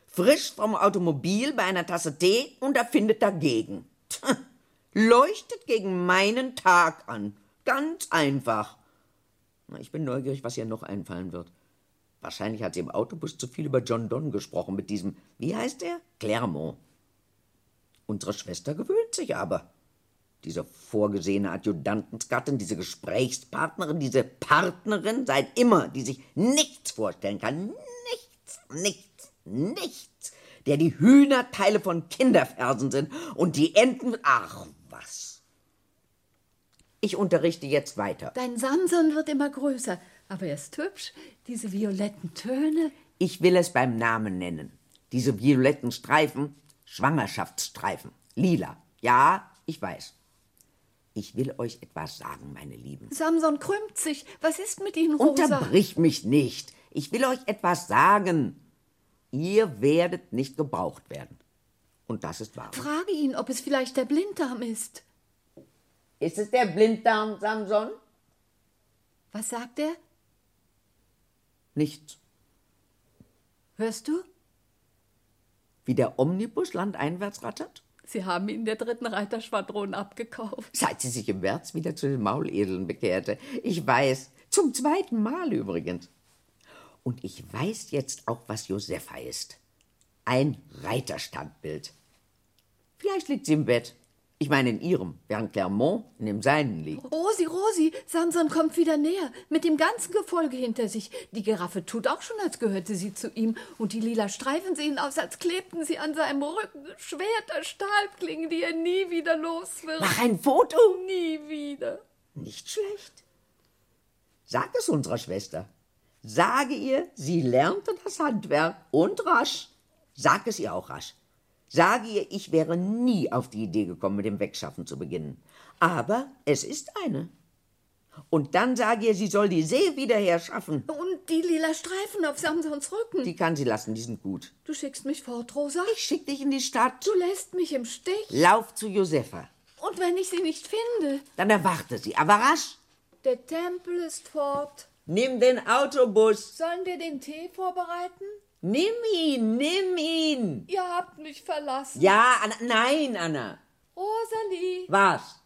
frisch vom Automobil bei einer Tasse Tee und erfindet dagegen. Tch, leuchtet gegen meinen Tag an. Ganz einfach. Ich bin neugierig, was ihr noch einfallen wird. Wahrscheinlich hat sie im Autobus zu viel über John Donne gesprochen mit diesem, wie heißt er? Clermont. Unsere Schwester gewöhnt sich aber. Diese vorgesehene Adjutantengattin, diese Gesprächspartnerin, diese Partnerin seit immer, die sich nichts vorstellen kann. Nichts, nichts, nichts. Der die Hühnerteile von Kinderfersen sind und die Enten. Ach, was. Ich unterrichte jetzt weiter. Dein Samson wird immer größer, aber er ist hübsch. Diese violetten Töne. Ich will es beim Namen nennen. Diese violetten Streifen, Schwangerschaftsstreifen. Lila. Ja, ich weiß. Ich will euch etwas sagen, meine Lieben. Samson krümmt sich. Was ist mit Ihnen, Rosa? Unterbrich mich nicht. Ich will euch etwas sagen. Ihr werdet nicht gebraucht werden. Und das ist wahr. Frage ihn, ob es vielleicht der Blinddarm ist. Ist es der Blinddarm, Samson? Was sagt er? Nichts. Hörst du? Wie der Omnibus landeinwärts rattert? Sie haben ihn der dritten Reiterschwadron abgekauft. Seit sie sich im März wieder zu den Mauledeln bekehrte. Ich weiß. Zum zweiten Mal übrigens. Und ich weiß jetzt auch, was Josefa ist. Ein Reiterstandbild. Vielleicht liegt sie im Bett. Ich meine in ihrem, während Clermont in dem seinen liegt. Rosi, Rosi, Samson kommt wieder näher, mit dem ganzen Gefolge hinter sich. Die Giraffe tut auch schon, als gehörte sie zu ihm. Und die lila Streifen sehen aus, als klebten sie an seinem Rücken. Schwerter, Stahlklingen, die er nie wieder los wird. Mach ein Foto. Nie wieder. Nicht schlecht. Sag es unserer Schwester. Sage ihr, sie lernte das Handwerk und rasch. Sag es ihr auch rasch. Sage ihr, ich wäre nie auf die Idee gekommen, mit dem Wegschaffen zu beginnen. Aber es ist eine. Und dann sage ihr, sie soll die See wieder herschaffen. Und die lila Streifen auf Samsons Rücken. Die kann sie lassen, die sind gut. du schickst mich fort, Rosa? Ich schick dich in die Stadt. Du lässt mich im Stich. Lauf zu Josefa. Und wenn ich sie nicht finde? Dann erwarte sie, aber rasch. Der Tempel ist fort. Nimm den Autobus. Sollen wir den Tee vorbereiten? Nimm ihn, nimm ihn. Ihr habt mich verlassen. Ja, Anna, nein, Anna. Rosalie, Was?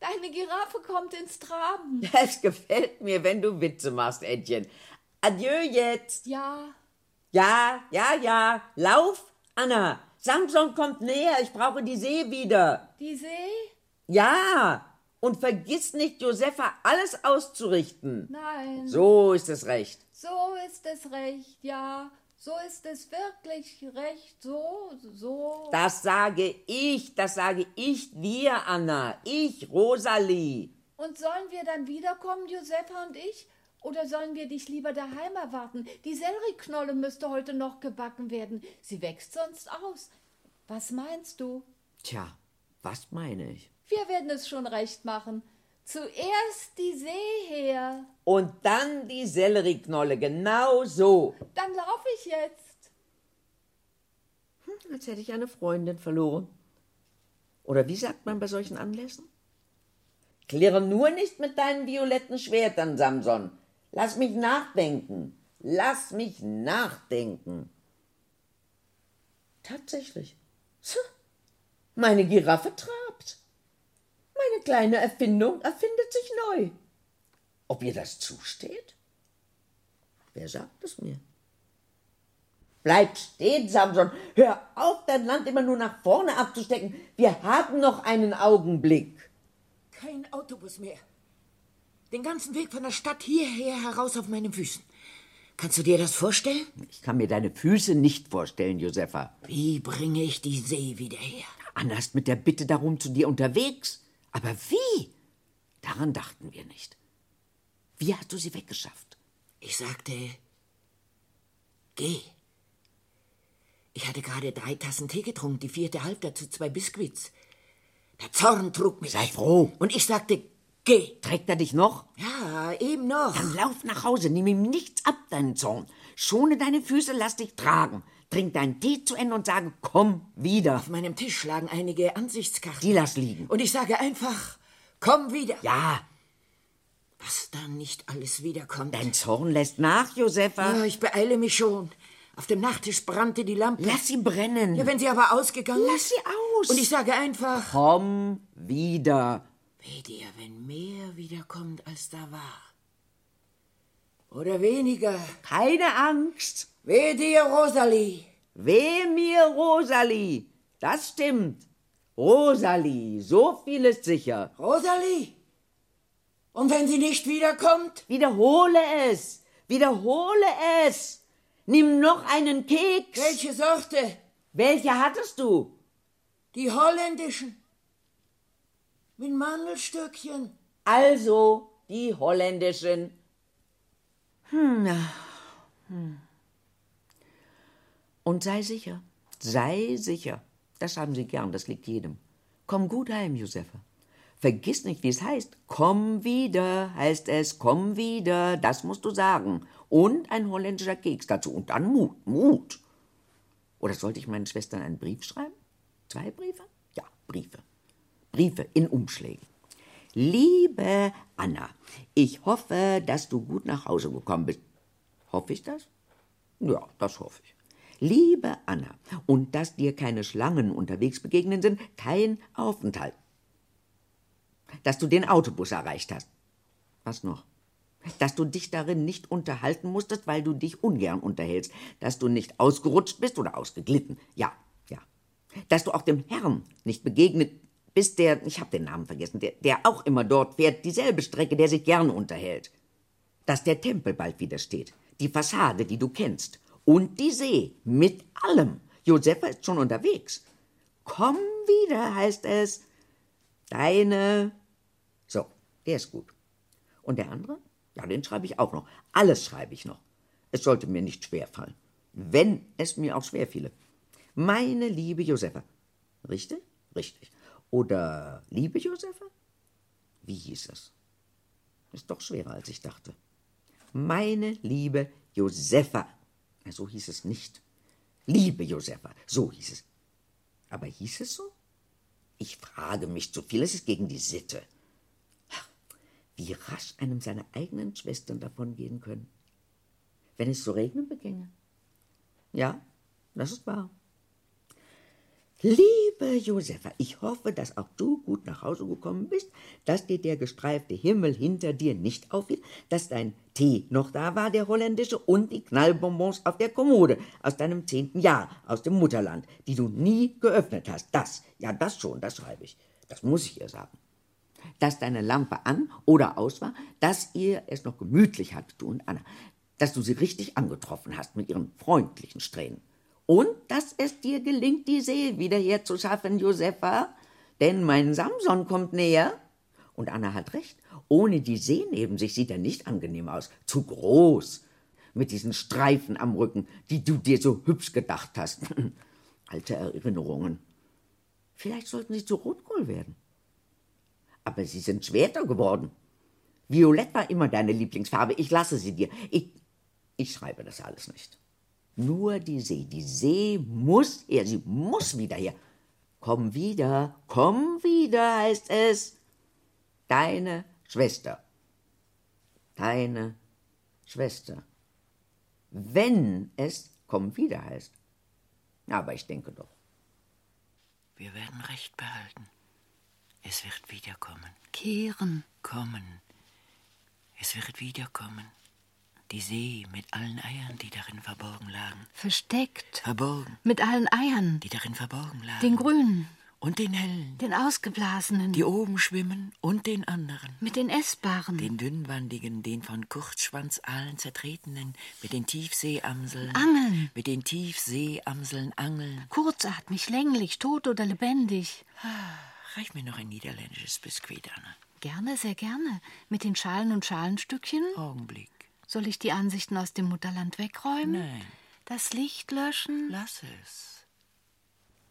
deine Giraffe kommt ins Traben. Es gefällt mir, wenn du Witze machst, Ädchen. Adieu jetzt. Ja, Ja, ja, ja. Lauf, Anna. Samson kommt näher. Ich brauche die See wieder. die See? Ja. Und vergiss nicht, Josefa alles auszurichten. Nein. So ist es recht. So ist es recht, ja. So ist es wirklich recht. So, so. Das sage ich, das sage ich dir, Anna. Ich, Rosalie. Und sollen wir dann wiederkommen, Josefa und ich? Oder sollen wir dich lieber daheim erwarten? Die Sellerieknolle müsste heute noch gebacken werden. Sie wächst sonst aus. Was meinst du? Tja, was meine ich? Wir werden es schon recht machen. Zuerst die See her. Und dann die Sellerieknolle, genau so. Dann laufe ich jetzt. Als hätte ich eine Freundin verloren. Oder wie sagt man bei solchen Anlässen? Klirre nur nicht mit deinen violetten Schwertern, Samson. Lass mich nachdenken. Lass mich nachdenken. Tatsächlich. Meine Giraffe trabt. Meine kleine Erfindung erfindet sich neu. Ob ihr das zusteht? Wer sagt es mir? Bleib stehen, Samson. Hör auf, dein Land immer nur nach vorne abzustecken. Wir haben noch einen Augenblick. Kein Autobus mehr. Den ganzen Weg von der Stadt hierher heraus auf meinen Füßen. Kannst du dir das vorstellen? Ich kann mir deine Füße nicht vorstellen, Josefa. Wie bringe ich die See wieder her? Anna ist mit der Bitte darum zu dir unterwegs. Aber wie? Daran dachten wir nicht. Wie hast du sie weggeschafft? Ich sagte, geh. Ich hatte gerade drei Tassen Tee getrunken, die vierte halb dazu zwei Biskuits. Der Zorn trug mich. Sei froh. Und ich sagte, geh. Trägt er dich noch? Ja, eben noch. Dann lauf nach Hause, nimm ihm nichts ab, deinen Zorn. Schone deine Füße, lass dich tragen. Trink deinen Tee zu Ende und sage, komm wieder. Auf meinem Tisch lagen einige Ansichtskarten. Die lass liegen. Und ich sage einfach, Komm wieder. Ja, Was dann nicht alles wiederkommt. dein Zorn lässt nach, Josefa. Ja, ich beeile mich schon. Auf dem Nachttisch brannte die Lampe. Lass sie brennen. Ja, wenn sie aber ausgegangen Lass ist. sie aus. Und ich sage einfach, Komm wieder. weh dir, wenn mehr wiederkommt, als da war. Oder weniger. Keine Angst. Weh dir, Rosalie. Weh mir, Rosalie. Das stimmt. Rosalie, so viel ist sicher. Rosalie? Und wenn sie nicht wiederkommt? Wiederhole es. Wiederhole es. Nimm noch einen Keks. Welche Sorte? Welche hattest du? Die holländischen. Mit Mandelstückchen. Also die holländischen. Hm, hm. Und sei sicher, sei sicher. Das haben sie gern, das liegt jedem. Komm gut heim, Josefa. Vergiss nicht, wie es heißt. Komm wieder, heißt es. Komm wieder, das musst du sagen. Und ein holländischer Keks dazu. Und dann Mut, Mut. Oder sollte ich meinen Schwestern einen Brief schreiben? Zwei Briefe? Ja, Briefe. Briefe in Umschlägen. Liebe Anna, ich hoffe, dass du gut nach Hause gekommen bist. Hoffe ich das? Ja, das hoffe ich. Liebe Anna, und dass dir keine Schlangen unterwegs begegnen sind, kein Aufenthalt. Dass du den Autobus erreicht hast. Was noch? Dass du dich darin nicht unterhalten musstest, weil du dich ungern unterhältst. Dass du nicht ausgerutscht bist oder ausgeglitten. Ja, ja. Dass du auch dem Herrn nicht begegnet bist, der, ich habe den Namen vergessen, der, der auch immer dort fährt, dieselbe Strecke, der sich gern unterhält. Dass der Tempel bald wieder steht. Die Fassade, die du kennst. Und die See. Mit allem. Josefa ist schon unterwegs. Komm wieder, heißt es. Deine. So, der ist gut. Und der andere? Ja, den schreibe ich auch noch. Alles schreibe ich noch. Es sollte mir nicht schwerfallen. Wenn es mir auch schwer fiele. Meine liebe Josefa. Richtig? Richtig. Oder liebe Josefa? Wie hieß es? Ist doch schwerer, als ich dachte. Meine liebe Josefa. So hieß es nicht. Liebe Josefa, so hieß es. Aber hieß es so? Ich frage mich zu viel, es ist gegen die Sitte. Wie rasch einem seine eigenen Schwestern davongehen können. Wenn es zu regnen beginge. Ja, das ist wahr. Liebe Josefa, ich hoffe, dass auch du gut nach Hause gekommen bist, dass dir der gestreifte Himmel hinter dir nicht auffiel, dass dein Tee noch da war, der holländische, und die Knallbonbons auf der Kommode aus deinem zehnten Jahr, aus dem Mutterland, die du nie geöffnet hast. Das, ja, das schon, das schreibe ich. Das muss ich ihr sagen. Dass deine Lampe an oder aus war, dass ihr es noch gemütlich hattet, du und Anna, dass du sie richtig angetroffen hast mit ihren freundlichen Strähnen. Und dass es dir gelingt, die See wieder herzuschaffen, Josefa. Denn mein Samson kommt näher. Und Anna hat recht. Ohne die See neben sich sieht er nicht angenehm aus. Zu groß. Mit diesen Streifen am Rücken, die du dir so hübsch gedacht hast. Alte Erinnerungen. Vielleicht sollten sie zu Rotkohl werden. Aber sie sind Schwerter geworden. Violett war immer deine Lieblingsfarbe. Ich lasse sie dir. Ich, ich schreibe das alles nicht. Nur die See. Die See muss her. Sie muss wieder her. Komm wieder, komm wieder, heißt es. Deine Schwester. Deine Schwester. Wenn es komm wieder heißt. Aber ich denke doch. Wir werden Recht behalten. Es wird wiederkommen. Kehren. Kommen. Es wird wiederkommen. Die See mit allen Eiern, die darin verborgen lagen. Versteckt. Verborgen, Mit allen Eiern. die darin verborgen lagen. Den grünen. Und den hellen, Den ausgeblasenen. die oben schwimmen und den anderen. mit den essbaren. Den dünnwandigen, den von Kurzschwanzaalen zertretenen, mit den Tiefseeamseln. Angeln. Mit den Tiefseeamseln angeln. Kurzatmig, länglich, tot oder lebendig. Reich mir noch ein niederländisches Biskuit, Anna. Gerne, sehr gerne. Mit den Schalen und Schalenstückchen. Augenblick. Soll ich die Ansichten aus dem Mutterland wegräumen? Nein. Das Licht löschen? Lass es.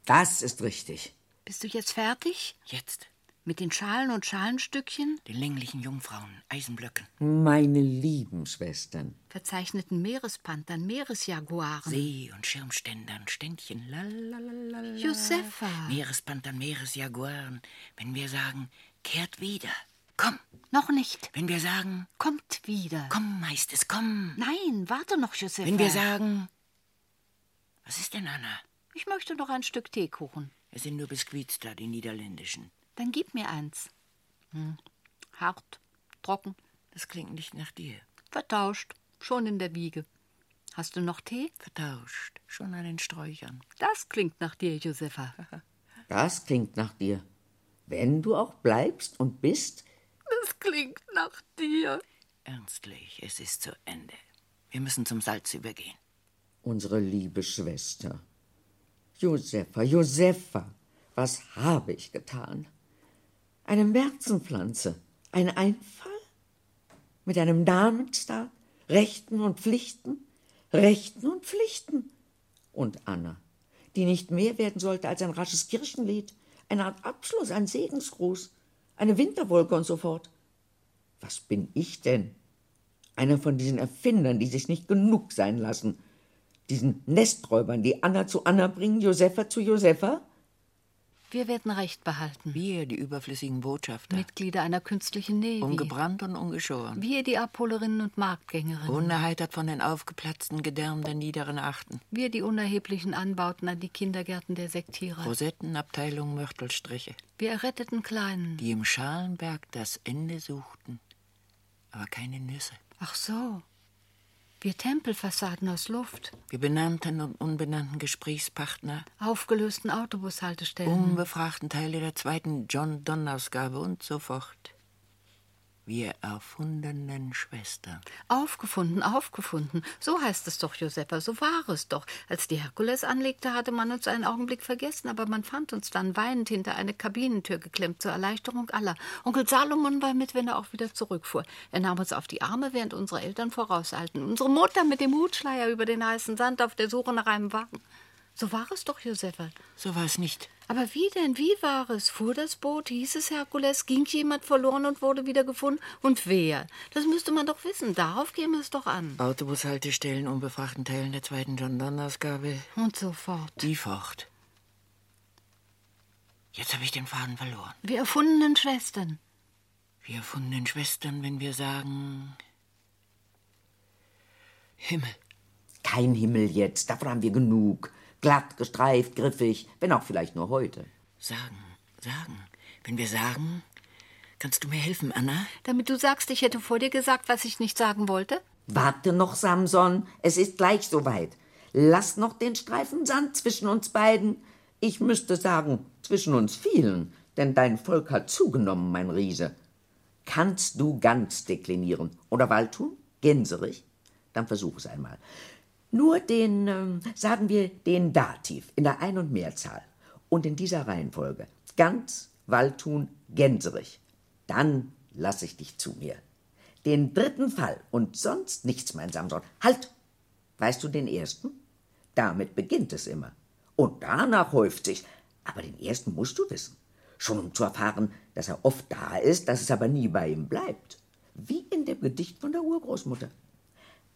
Das ist richtig. Bist du jetzt fertig? Jetzt. Mit den Schalen und Schalenstückchen? Den länglichen Jungfrauen, Eisenblöcken, Meine lieben Schwestern. Verzeichneten Meerespanthern, Meeresjaguaren. See- und Schirmständern, Ständchen, lalalala. Josefa. Meerespanthern, Meeresjaguaren. Wenn wir sagen, kehrt wieder. Komm, Noch nicht. wenn wir sagen, Kommt wieder. komm, heißt es, komm. Nein, warte noch, Josefa. Wenn wir sagen, was ist denn, Anna? Ich möchte noch ein Stück Teekuchen. Es sind nur Biskuits da, die niederländischen. Dann gib mir eins. Hm. Hart, trocken, Das klingt nicht nach dir. vertauscht, schon in der Wiege. Hast du noch Tee? Vertauscht, schon an den Sträuchern. Das klingt nach dir, Josefa. Das klingt nach dir. Wenn du auch bleibst und bist, Das klingt nach dir. Ernstlich, es ist zu Ende. Wir müssen zum Salz übergehen. unsere liebe Schwester. Josefa, Josefa, was habe ich getan? Eine Märzenpflanze, ein Einfall? Mit einem Namenstag, Rechten und Pflichten, Rechten und Pflichten. Und Anna, die nicht mehr werden sollte als ein rasches Kirchenlied, eine Art Abschluss, ein Segensgruß, eine Winterwolke und so fort. Was bin ich denn? Einer von diesen Erfindern, die sich nicht genug sein lassen. Diesen Nesträubern, die Anna zu Anna bringen, Josefa zu Josefa? Wir werden Recht behalten. Wir, die überflüssigen Botschafter. Mitglieder einer künstlichen Navy. Ungebrannt und ungeschoren. Wir, die Abholerinnen und Marktgängerinnen. Unerheitert von den aufgeplatzten Gedärmen der niederen Achten. Wir, die unerheblichen Anbauten an die Kindergärten der Sektierer. Rosettenabteilung Mörtelstriche. Wir erretteten Kleinen. Die im Schalenberg das Ende suchten. Aber keine Nüsse. Ach so. Wir Tempelfassaden aus Luft. Wir benannten und unbenannten Gesprächspartner. Aufgelösten Autobushaltestellen. Unbefragten Teile der zweiten John Donner-Ausgabe und so fort. Wir erfundenen Schwestern. Aufgefunden, aufgefunden. So heißt es doch, Josefa, so war es doch. Als die Herkules anlegte, hatte man uns einen Augenblick vergessen, aber man fand uns dann weinend hinter eine Kabinentür geklemmt, zur Erleichterung aller. Onkel Salomon war mit, wenn er auch wieder zurückfuhr. Er nahm uns auf die Arme, während unsere Eltern vorauseilten. Unsere Mutter mit dem Hutschleier über den heißen Sand auf der Suche nach einem Wagen. So war es doch, Josefa. So war es nicht. Aber wie denn? Wie war es? Fuhr das Boot? Hieß es Herkules? Ging jemand verloren und wurde wieder gefunden? Und wer? Das müsste man doch wissen. Darauf käme es doch an. Autobushaltestellen, unbefragten Teilen der zweiten John Donner-Ausgabe. Und so fort. Die fort. Jetzt habe ich den Faden verloren. Wir erfundenen Schwestern. Wir erfundenen Schwestern, wenn wir sagen. Himmel. Kein Himmel jetzt, davon haben wir genug. Glatt, gestreift, griffig, wenn auch vielleicht nur heute. Sagen, sagen. Wenn wir sagen. Kannst du mir helfen, Anna? Damit du sagst, ich hätte vor dir gesagt, was ich nicht sagen wollte? Warte noch, Samson, es ist gleich soweit. Lass noch den Streifen Sand zwischen uns beiden. Ich müsste sagen, zwischen uns vielen, denn dein Volk hat zugenommen, mein Riese. Kannst du ganz deklinieren oder Waldtun? Gänserich? Dann versuch es einmal. Nur den, ähm, sagen wir, den Dativ in der Ein- und Mehrzahl und in dieser Reihenfolge. Ganz, Waldtun, Gänserich. Dann lass ich dich zu mir. Den dritten Fall und sonst nichts, mein Samson. Halt! Weißt du den ersten? Damit beginnt es immer. Und danach häuft sich. Aber den ersten musst du wissen. Schon um zu erfahren, dass er oft da ist, dass es aber nie bei ihm bleibt. Wie in dem Gedicht von der Urgroßmutter.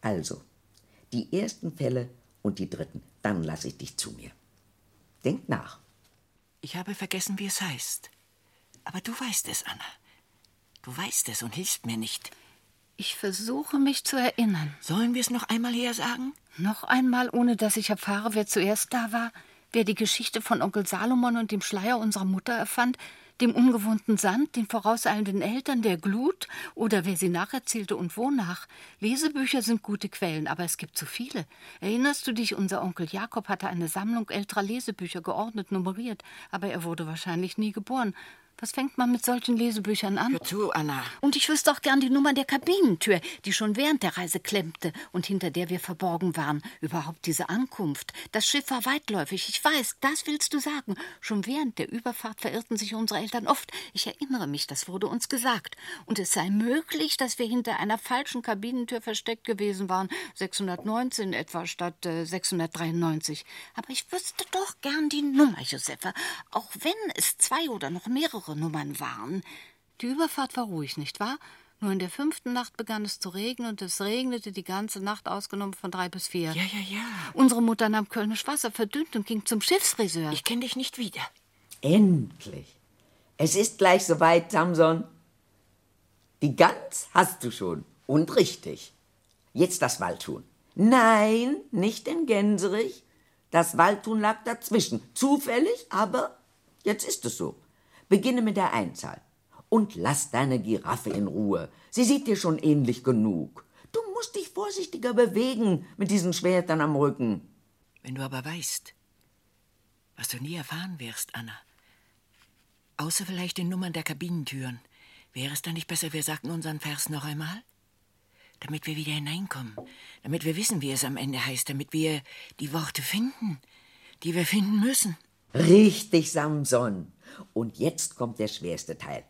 Also, die ersten Fälle und die dritten, dann lass ich dich zu mir. Denk nach. Ich habe vergessen, wie es heißt. Aber du weißt es, Anna. Du weißt es und hilfst mir nicht. Ich versuche mich zu erinnern. Sollen wir es noch einmal her sagen? Noch einmal, ohne dass ich erfahre, wer zuerst da war, wer die Geschichte von Onkel Salomon und dem Schleier unserer Mutter erfand, dem ungewohnten Sand, den vorauseilenden Eltern, der Glut oder wer sie nacherzählte und wonach. Lesebücher sind gute Quellen, aber es gibt zu viele. Erinnerst du dich, unser Onkel Jakob hatte eine Sammlung älterer Lesebücher geordnet nummeriert, aber er wurde wahrscheinlich nie geboren. Was fängt man mit solchen Lesebüchern an? Hör zu, Anna. Und ich wüsste auch gern die Nummer der Kabinentür, die schon während der Reise klemmte und hinter der wir verborgen waren. Überhaupt diese Ankunft. Das Schiff war weitläufig, ich weiß, das willst du sagen. Schon während der Überfahrt verirrten sich unsere Eltern oft. Ich erinnere mich, das wurde uns gesagt. Und es sei möglich, dass wir hinter einer falschen Kabinentür versteckt gewesen waren. 619 etwa statt äh, 693. Aber ich wüsste doch gern die Nummer, Josefa. Auch wenn es zwei oder noch mehrere Nummern waren. Die Überfahrt war ruhig, nicht wahr? Nur in der fünften Nacht begann es zu regnen und es regnete die ganze Nacht, ausgenommen von drei bis vier. Ja, ja, ja. Unsere Mutter nahm Kölnisch Wasser verdünnt und ging zum Schiffsfriseur. Ich kenne dich nicht wieder. Endlich. Es ist gleich soweit, Samson. Die Gans hast du schon. Und richtig. Jetzt das Waldhuhn. Nein, nicht den Gänserich. Das Waldhuhn lag dazwischen. Zufällig, aber jetzt ist es so. Beginne mit der Einzahl. Und lass deine Giraffe in Ruhe. Sie sieht dir schon ähnlich genug. Du musst dich vorsichtiger bewegen mit diesen Schwertern am Rücken. Wenn du aber weißt, was du nie erfahren wirst, Anna, außer vielleicht den Nummern der Kabinentüren, wäre es dann nicht besser, wir sagten unseren Vers noch einmal? Damit wir wieder hineinkommen, damit wir wissen, wie es am Ende heißt, damit wir die Worte finden, die wir finden müssen. Richtig, Samson. Und jetzt kommt der schwerste Teil.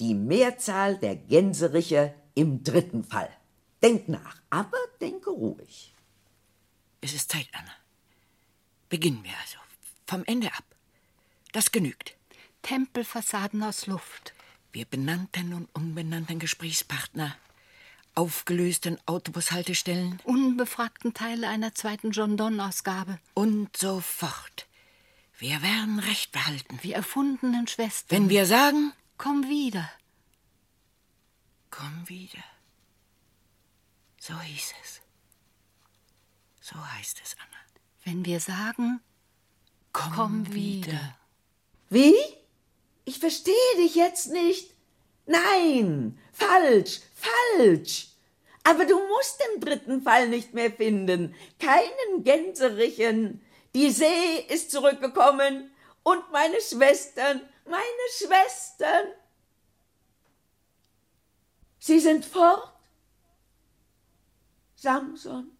Die Mehrzahl der Gänseriche im dritten Fall. Denk nach, aber denke ruhig. Es ist Zeit, Anna. Beginnen wir also. Vom Ende ab. Das genügt. Tempelfassaden aus Luft. Wir benannten und unbenannten Gesprächspartner, aufgelösten Autobushaltestellen Unbefragten Teile einer zweiten John Donne-Ausgabe. und so fort. Wir werden Recht behalten. Die erfundenen Schwestern. Wenn wir sagen, Komm wieder. komm wieder. So hieß es. So heißt es, Anna. Wenn wir sagen, Komm, komm wieder. Wie? Ich verstehe dich jetzt nicht. Nein, falsch, falsch. Aber du musst den dritten Fall nicht mehr finden. Keinen Gänserichen. Die See ist zurückgekommen und meine Schwestern, meine Schwestern. Sie sind fort. Samson.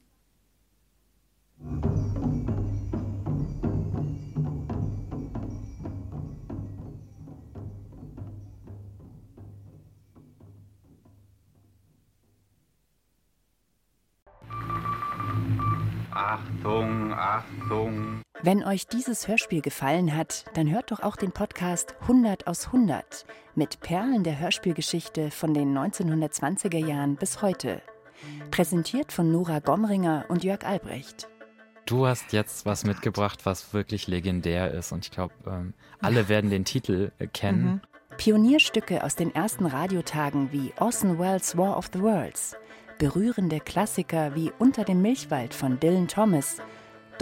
Achtung, Achtung. Wenn euch dieses Hörspiel gefallen hat, dann hört doch auch den Podcast 100 aus 100 mit Perlen der Hörspielgeschichte von den 1920er Jahren bis heute. Präsentiert von Nora Gomringer und Jörg Albrecht. Du hast jetzt was mitgebracht, was wirklich legendär ist und ich glaube, ähm, alle werden den Titel äh, kennen. Pionierstücke aus den ersten Radiotagen wie Orson Welles' War of the Worlds, berührende Klassiker wie Unter dem Milchwald von Dylan Thomas,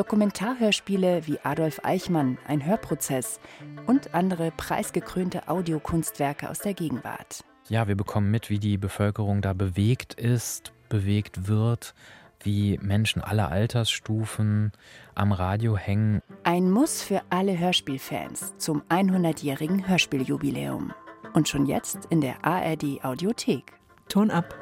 Dokumentarhörspiele wie Adolf Eichmann, ein Hörprozess und andere preisgekrönte Audiokunstwerke aus der Gegenwart. Ja, wir bekommen mit, wie die Bevölkerung da bewegt ist, bewegt wird, wie Menschen aller Altersstufen am Radio hängen. Ein Muss für alle Hörspielfans zum 100-jährigen Hörspieljubiläum. Und schon jetzt in der ARD Audiothek. Ton ab.